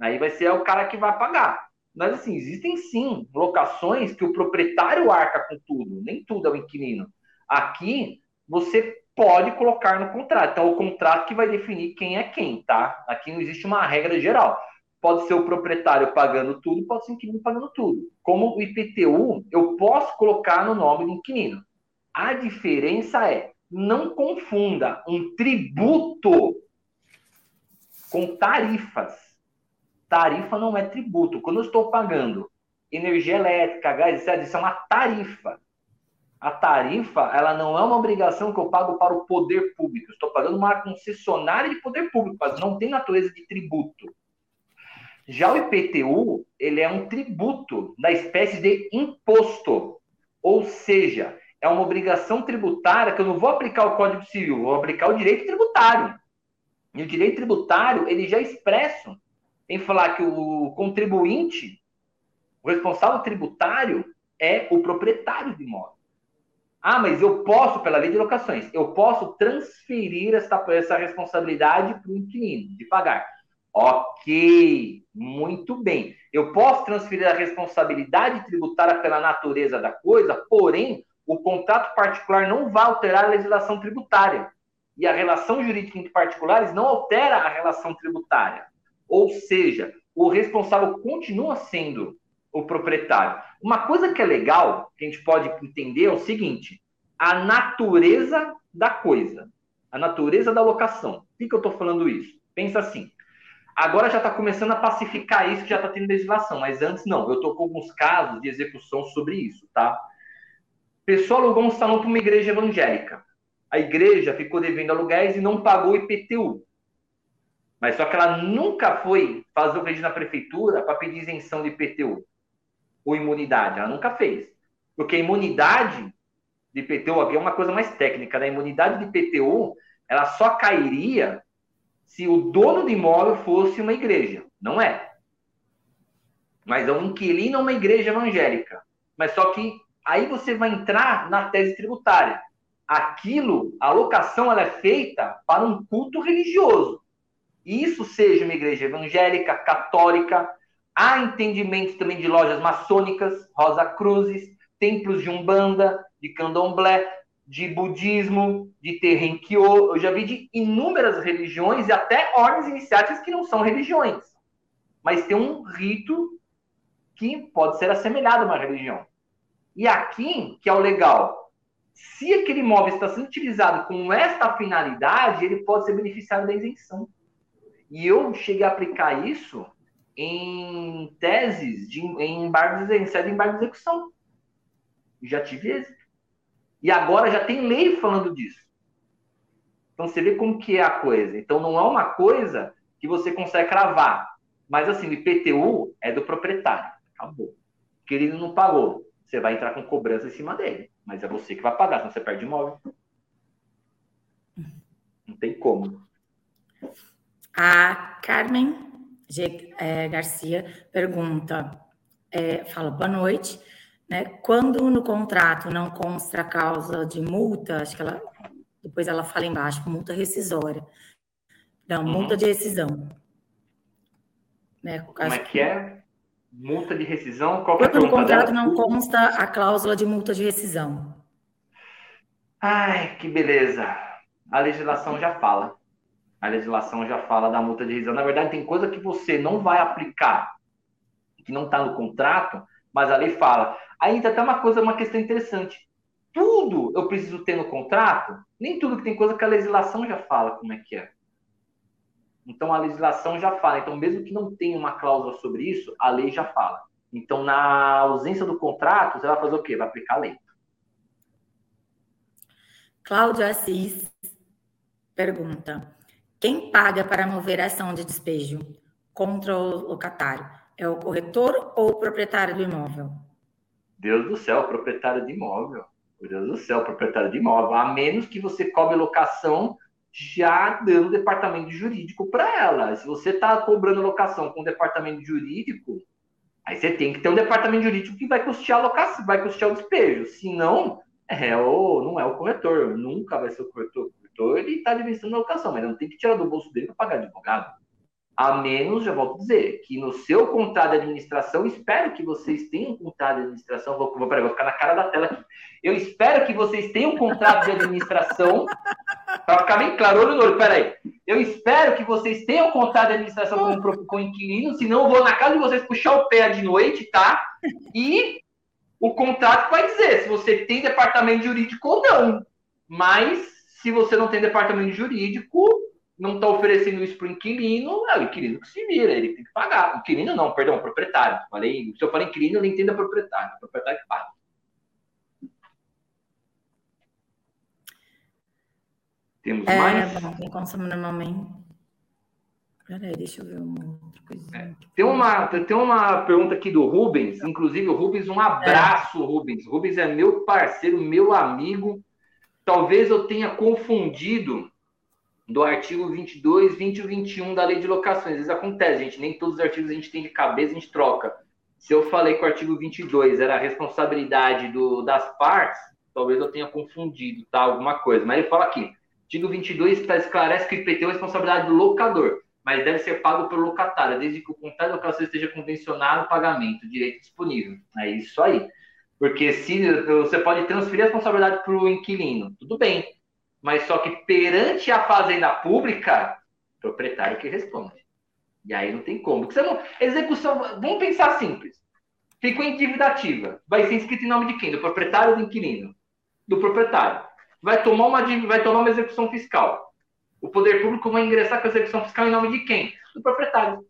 Aí vai ser o cara que vai pagar. Mas, assim, existem sim locações que o proprietário arca com tudo. Nem tudo é o inquilino. Aqui, você pode colocar no contrato. Então, o contrato que vai definir quem é quem, tá? Aqui não existe uma regra geral. Pode ser o proprietário pagando tudo, pode ser o inquilino pagando tudo. Como o IPTU, eu posso colocar no nome do inquilino. A diferença é, não confunda um tributo com tarifas. Tarifa não é tributo. Quando eu estou pagando energia elétrica, gás, etc., isso é uma tarifa. A tarifa, ela não é uma obrigação que eu pago para o poder público. Estou pagando uma concessionária de poder público, mas não tem natureza de tributo. Já o IPTU, ele é um tributo da espécie de imposto. Ou seja, é uma obrigação tributária que eu não vou aplicar o Código Civil, vou aplicar o direito tributário. E o direito tributário, ele já é expresso em falar que o contribuinte, o responsável tributário, é o proprietário do imóvel. Ah, mas eu posso, pela lei de locações, eu posso transferir essa, essa responsabilidade para o inquilino de pagar. Ok, muito bem. Eu posso transferir a responsabilidade tributária pela natureza da coisa, porém, o contrato particular não vai alterar a legislação tributária. E a relação jurídica entre particulares não altera a relação tributária. Ou seja, o responsável continua sendo o proprietário. Uma coisa que é legal, que a gente pode entender, é o seguinte: a natureza da coisa, a natureza da locação. Por que, que eu estou falando isso? Pensa assim. Agora já está começando a pacificar isso, que já está tendo legislação, mas antes não. Eu estou com alguns casos de execução sobre isso, tá? Pessoa alugou um salão para uma igreja evangélica. A igreja ficou devendo aluguéis e não pagou IPTU. Mas só que ela nunca foi fazer o pedido na prefeitura para pedir isenção de IPTU ou imunidade. Ela nunca fez. Porque a imunidade de IPTU aqui é uma coisa mais técnica. Né? A imunidade de IPTU ela só cairia se o dono do imóvel fosse uma igreja. Não é. Mas é um inquilino uma igreja evangélica. Mas só que aí você vai entrar na tese tributária. Aquilo, a locação, ela é feita para um culto religioso. Isso seja uma igreja evangélica, católica, Há entendimentos também de lojas maçônicas, Rosa Cruzes, templos de Umbanda, de Candomblé, de budismo, de Terrenkyo. Eu já vi de inúmeras religiões e até ordens iniciáticas que não são religiões. Mas tem um rito que pode ser assemelhado a uma religião. E aqui, que é o legal, se aquele imóvel está sendo utilizado com esta finalidade, ele pode ser beneficiado da isenção. E eu cheguei a aplicar isso em teses de, em embargos em sede de embargo de execução. Já tive êxito. E agora já tem lei falando disso. Então você vê como que é a coisa. Então não é uma coisa que você consegue cravar. Mas assim, o IPTU é do proprietário. Acabou. Porque ele não pagou. Você vai entrar com cobrança em cima dele. Mas é você que vai pagar, senão você perde imóvel. Não tem como. A Carmen G. É, Garcia pergunta, é, fala, boa noite. Né? Quando no contrato não consta a causa de multa, acho que ela depois ela fala embaixo, multa rescisória. Não, uhum. multa de rescisão. Né? Como é que é? Multa de rescisão? Qual é Quando no contrato dela? não consta a cláusula de multa de rescisão. Ai, que beleza. A legislação já fala a legislação já fala da multa de rescisão. Na verdade, tem coisa que você não vai aplicar, que não está no contrato, mas a lei fala. Aí entra até uma coisa, uma questão interessante. Tudo eu preciso ter no contrato? Nem tudo que tem coisa que a legislação já fala como é que é. Então a legislação já fala. Então, mesmo que não tenha uma cláusula sobre isso, a lei já fala. Então, na ausência do contrato, você vai fazer o quê? Vai aplicar a lei. Cláudia Assis pergunta: quem paga para mover a ação de despejo contra o locatário? É o corretor ou o proprietário do imóvel? Deus do céu, proprietário de imóvel. Deus do céu, proprietário de imóvel. A menos que você cobre locação já dando departamento jurídico para ela. Se você está cobrando locação com departamento jurídico, aí você tem que ter um departamento jurídico que vai custear a locação, vai custear o despejo. Se não, é o, não é o corretor. Nunca vai ser o corretor ele está administrando a locação, mas não tem que tirar do bolso dele para pagar advogado. A menos, já volto a dizer, que no seu contrato de administração, espero que vocês tenham um contrato de administração. Vou, vou, vou ficar na cara da tela aqui. Eu espero que vocês tenham um contrato de administração. para ficar bem claro, olho no olho, peraí. Eu espero que vocês tenham um contrato de administração com, com inquilino, senão eu vou na casa de vocês puxar o pé de noite, tá? E o contrato vai dizer se você tem departamento jurídico ou não. Mas, se você não tem departamento jurídico, não está oferecendo isso para o inquilino, é o inquilino que se vira, ele tem que pagar. O inquilino não, perdão, o proprietário. Falei, se eu falei inquilino, ele entenda proprietário. O proprietário que paga. Temos é, mais? Bom, quem consome normalmente. Peraí, deixa eu ver uma outra coisa. É, tem, uma, tem uma pergunta aqui do Rubens, inclusive o Rubens, um abraço, é. Rubens. Rubens é meu parceiro, meu amigo. Talvez eu tenha confundido do artigo 22, 20 e 21 da lei de locações. Isso acontece, gente. Nem todos os artigos a gente tem de cabeça, a gente troca. Se eu falei que o artigo 22 era a responsabilidade do, das partes, talvez eu tenha confundido, tá? Alguma coisa. Mas ele fala aqui, artigo 22 tá, esclarece que o IPTU é responsabilidade do locador, mas deve ser pago pelo locatário, desde que o contrato de locação esteja convencionado o pagamento, direito disponível. É isso aí. Porque se você pode transferir a responsabilidade para o inquilino, tudo bem mas só que perante a fazenda pública, proprietário que responde. E aí não tem como. Não, execução, vamos pensar simples. Ficou em dívida ativa. Vai ser inscrito em nome de quem? Do proprietário ou do inquilino? Do proprietário. Vai tomar uma, vai tomar uma execução fiscal. O poder público vai ingressar com a execução fiscal em nome de quem? Do proprietário.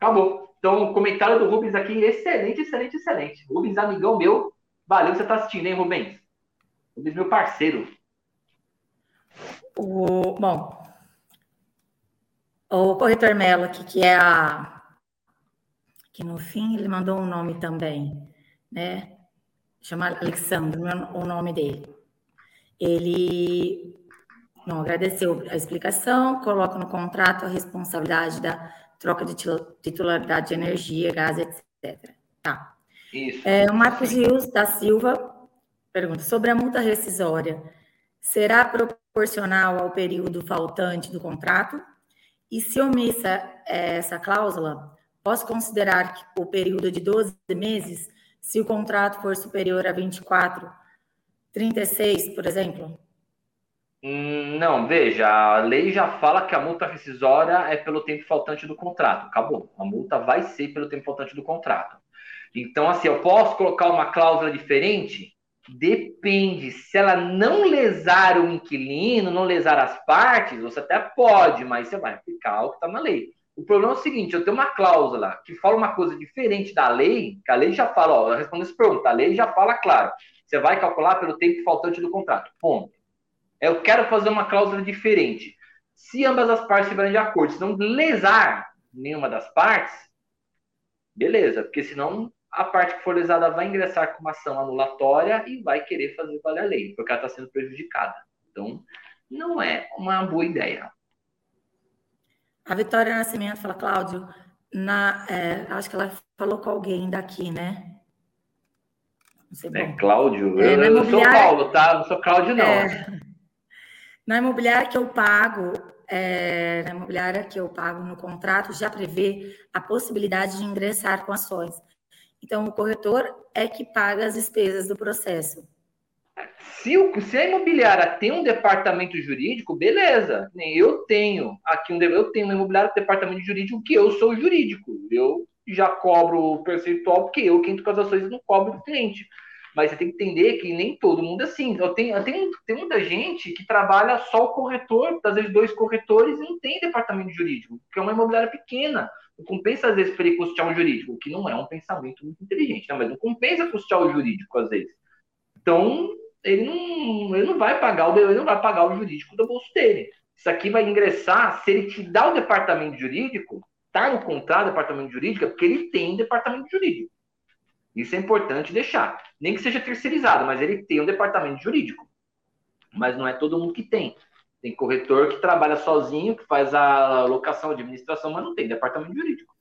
Acabou. Então, o comentário do Rubens aqui, excelente, excelente, excelente. Rubens, amigão meu, valeu você está assistindo, hein, Rubens? Rubens, meu parceiro. O, bom, o corretor Melo aqui, que é a. Que no fim ele mandou um nome também, né? Chama Alexandre, o nome dele. Ele não agradeceu a explicação, coloca no contrato a responsabilidade da troca de titularidade de energia, gás, etc. Tá. Isso. É, o Marcos Rios da Silva pergunta sobre a multa rescisória. Será proporcional ao período faltante do contrato? E se omissa é, essa cláusula, posso considerar que o período de 12 meses, se o contrato for superior a 24, 36, por exemplo? Hum, não, veja, a lei já fala que a multa rescisória é pelo tempo faltante do contrato. Acabou. A multa vai ser pelo tempo faltante do contrato. Então, assim, eu posso colocar uma cláusula diferente? Depende. Se ela não lesar o inquilino, não lesar as partes, você até pode, mas você vai aplicar o que está na lei. O problema é o seguinte: eu tenho uma cláusula que fala uma coisa diferente da lei, que a lei já fala, ó, eu respondo essa pergunta, a lei já fala claro. Você vai calcular pelo tempo faltante do contrato. Ponto. Eu quero fazer uma cláusula diferente. Se ambas as partes estiverem de acordo, se não lesar nenhuma das partes, beleza, porque senão a parte que for lesada vai ingressar com uma ação anulatória e vai querer fazer valer a lei, porque ela está sendo prejudicada. Então, não é uma boa ideia. A Vitória Nascimento fala, Cláudio, na, é, acho que ela falou com alguém daqui, né? Não sei é, Cláudio? É, eu, eu sou Paulo, tá? Não sou Cláudio, não. É, na imobiliária que eu pago, é, na imobiliária que eu pago no contrato, já prevê a possibilidade de ingressar com ações. Então, o corretor é que paga as despesas do processo. Se, o, se a imobiliária tem um departamento jurídico, beleza. Eu tenho aqui um eu tenho uma imobiliária departamento jurídico que eu sou jurídico. Eu já cobro o percentual porque eu quem com as ações não cobro o cliente. Mas você tem que entender que nem todo mundo é assim. Eu tenho, tem muita gente que trabalha só o corretor, às vezes dois corretores, e não tem departamento jurídico, porque é uma imobiliária pequena. Não compensa, às vezes, para ele custear o jurídico, que não é um pensamento muito inteligente, né? mas não compensa custear o jurídico, às vezes. Então, ele não, ele não vai pagar o ele não vai pagar o jurídico do bolso dele. Isso aqui vai ingressar, se ele te dá o departamento jurídico, tá no contrato departamento jurídico, é porque ele tem departamento jurídico. Isso é importante deixar. Nem que seja terceirizado, mas ele tem um departamento jurídico. Mas não é todo mundo que tem. Tem corretor que trabalha sozinho, que faz a locação, administração, mas não tem departamento jurídico.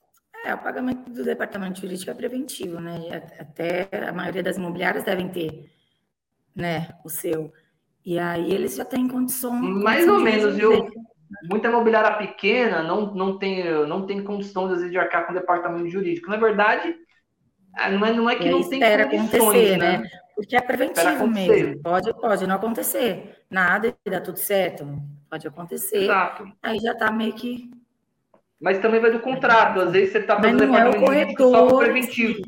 É, o pagamento do departamento jurídico é preventivo, né? Até a maioria das imobiliárias devem ter, né, o seu. E aí eles já têm condição. Mais ou menos, viu? muita imobiliária pequena não, não, tem, não tem condição, às vezes, de arcar com o departamento jurídico. Na verdade, não é, não é que não tem acontecer, né? né? Porque é preventivo mesmo. Pode, pode não acontecer. Nada e dá tudo certo. Pode acontecer. Exato. Aí já está meio que. Mas também vai do contrato. Às vezes você está fazendo departamento é o corretor só para preventivo.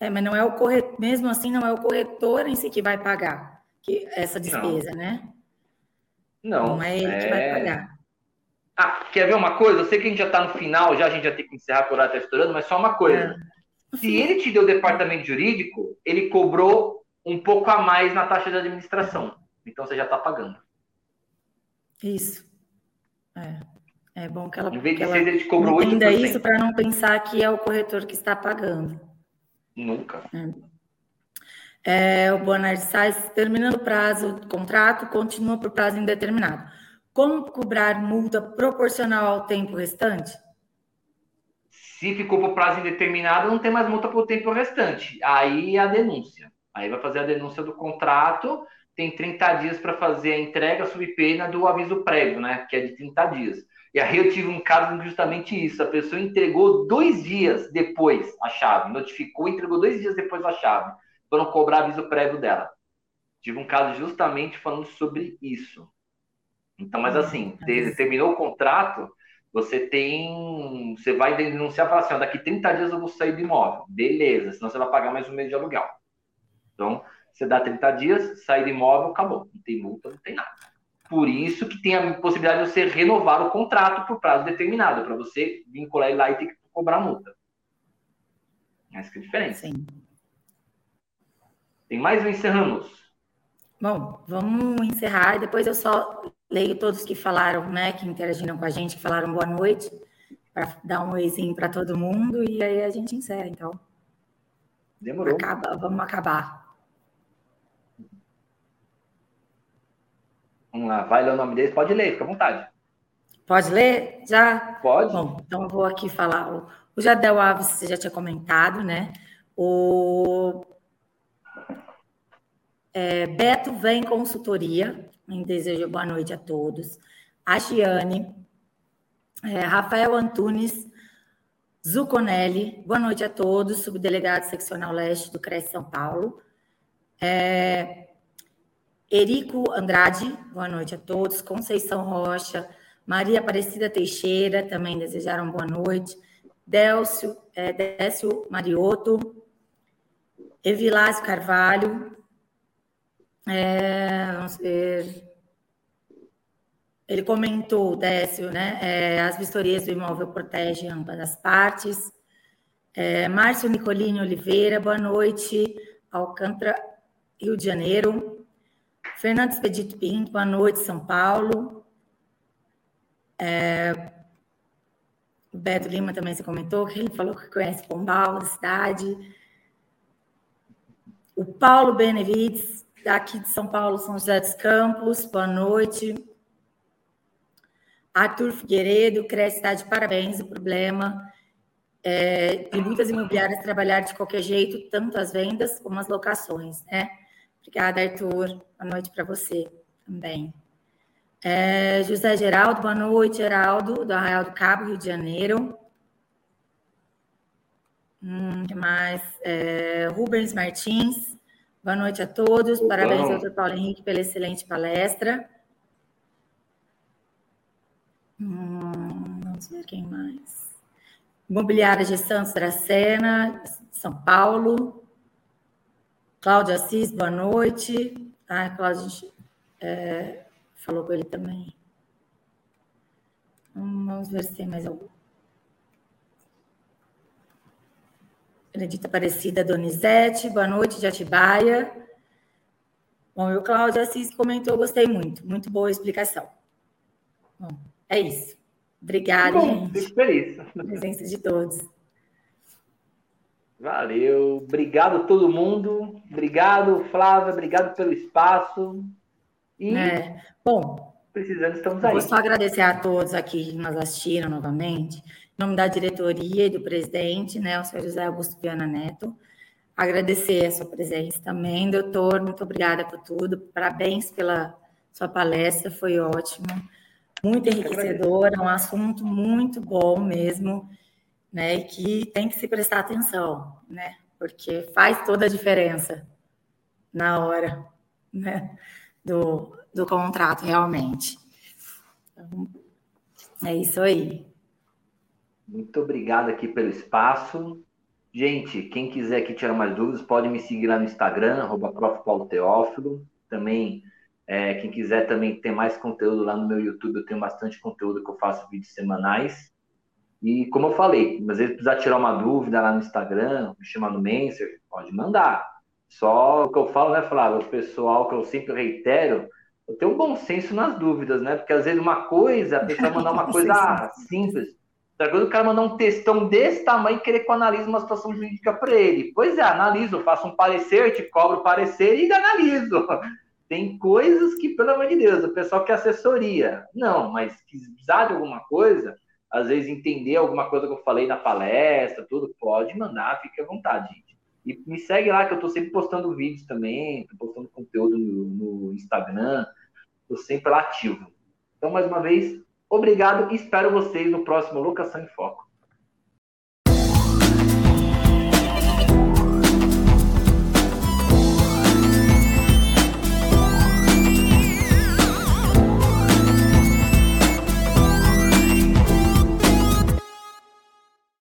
É, mas não é o corretor, mesmo assim, não é o corretor em si que vai pagar que, essa despesa, não. né? Não. Não é ele é... que vai é. pagar. Ah, quer ver uma coisa? Eu sei que a gente já está no final, já a gente já tem que encerrar por hora está estourando, mas só uma coisa. É. Se ele te deu departamento jurídico, ele cobrou um pouco a mais na taxa de administração. Então você já está pagando. Isso. É. É bom que ela. Em vez de ser, ele te cobrou Ainda isso para não pensar que é o corretor que está pagando. Nunca. É. É, o Bonard Sais, terminando o prazo do contrato, continua por prazo indeterminado. Como cobrar multa proporcional ao tempo restante? Se ficou por prazo indeterminado, não tem mais multa por tempo restante. Aí é a denúncia. Aí vai fazer a denúncia do contrato, tem 30 dias para fazer a entrega sob pena do aviso prévio, né? Que é de 30 dias. E aí eu tive um caso justamente isso. A pessoa entregou dois dias depois a chave, notificou, entregou dois dias depois a chave, para não cobrar aviso prévio dela. Tive um caso justamente falando sobre isso. Então, mas assim, terminou o contrato, você tem. Você vai denunciar e falar assim: ó, daqui 30 dias eu vou sair do imóvel. Beleza, senão você vai pagar mais um mês de aluguel. Então, você dá 30 dias, sai do imóvel, acabou. Não tem multa, não tem nada. Por isso que tem a possibilidade de você renovar o contrato por prazo determinado, para você vincular ele lá e ter que cobrar multa. Essa que é a diferença. Sim. Tem mais ou encerramos? Bom, vamos encerrar. Depois eu só leio todos que falaram, né, que interagiram com a gente, que falaram boa noite, para dar um oizinho para todo mundo e aí a gente encerra, então. Demorou. Acaba, vamos acabar. Vamos lá, vai ler o nome deles, pode ler, fica à vontade. Pode ler? Já? Pode. Bom, então eu vou aqui falar. O Jadel Alves, você já tinha comentado, né? O é, Beto vem consultoria, desejo boa noite a todos. A Giane, é, Rafael Antunes, Zuconelli, boa noite a todos, subdelegado seccional leste do CRES São Paulo. É, Erico Andrade, boa noite a todos. Conceição Rocha, Maria Aparecida Teixeira, também desejaram boa noite. Délcio, é, Décio Mariotto, Evilásio Carvalho, é, vamos ver. Ele comentou, Décio, né? É, as vistorias do imóvel protegem ambas as partes. É, Márcio Nicolini Oliveira, boa noite. Alcântara, Rio de Janeiro. Fernando Expedito Pinto, boa noite, São Paulo. É, Beto Lima também se comentou que ele falou que conhece Pombal, da cidade. O Paulo Benevides, daqui de São Paulo, São José dos Campos, boa noite. Arthur Figueiredo, Cresce está de parabéns. O problema é, de muitas imobiliárias trabalhar de qualquer jeito, tanto as vendas como as locações, né? Obrigada, Arthur. Boa noite para você também. É, José Geraldo, boa noite, Geraldo, do Arraial do Cabo, Rio de Janeiro. Hum, que mais? É, Rubens Martins, boa noite a todos. Parabéns, doutor Paulo Henrique, pela excelente palestra. Hum, vamos ver quem mais. Imobiliária de Santos Dracena, São Paulo. Cláudio Assis, boa noite. Ah, Cláudio, a gente é, falou com ele também. Hum, vamos ver se tem mais algum. Benedita Aparecida Donizete, boa noite, de Atibaia. Bom, e o Cláudio Assis comentou, gostei muito, muito boa explicação. Bom, é isso. Obrigada, Bom, gente. Fico feliz. Presença de todos. Valeu. Obrigado a todo mundo. Obrigado, Flávia. Obrigado pelo espaço. E é. Bom, precisando, estamos aí. Vou só agradecer a todos aqui que nos assistiram novamente. Em nome da diretoria e do presidente, né, o senhor José Augusto Viana Neto. Agradecer a sua presença também, doutor. Muito obrigada por tudo. Parabéns pela sua palestra, foi ótimo. muito enriquecedor, é um assunto muito bom mesmo, né? E que tem que se prestar atenção, né? Porque faz toda a diferença na hora, né? Do, do contrato, realmente. Então, é isso aí. Muito obrigado aqui pelo espaço. Gente, quem quiser aqui tirar mais dúvidas, pode me seguir lá no Instagram, arroba Teófilo. Também, é, quem quiser também ter mais conteúdo lá no meu YouTube, eu tenho bastante conteúdo que eu faço vídeos semanais. E como eu falei, às vezes precisar tirar uma dúvida lá no Instagram, me chamar no Messenger, pode mandar. Só o que eu falo, né, Flávio? O pessoal que eu sempre reitero, eu tenho um bom senso nas dúvidas, né? Porque às vezes uma coisa, a pessoa mandar uma coisa simples. Outra coisa, o cara mandar um textão desse tamanho e querer que eu analise uma situação jurídica para ele. Pois é, analiso, faço um parecer, te cobro parecer e analiso. Tem coisas que, pelo amor de Deus, o pessoal quer assessoria. Não, mas precisar de alguma coisa, às vezes entender alguma coisa que eu falei na palestra, tudo, pode mandar, fique à vontade, gente. E me segue lá, que eu estou sempre postando vídeos também, estou postando conteúdo no, no Instagram, estou sempre lá ativo. Então, mais uma vez, Obrigado e espero vocês no próximo Locação em Foco.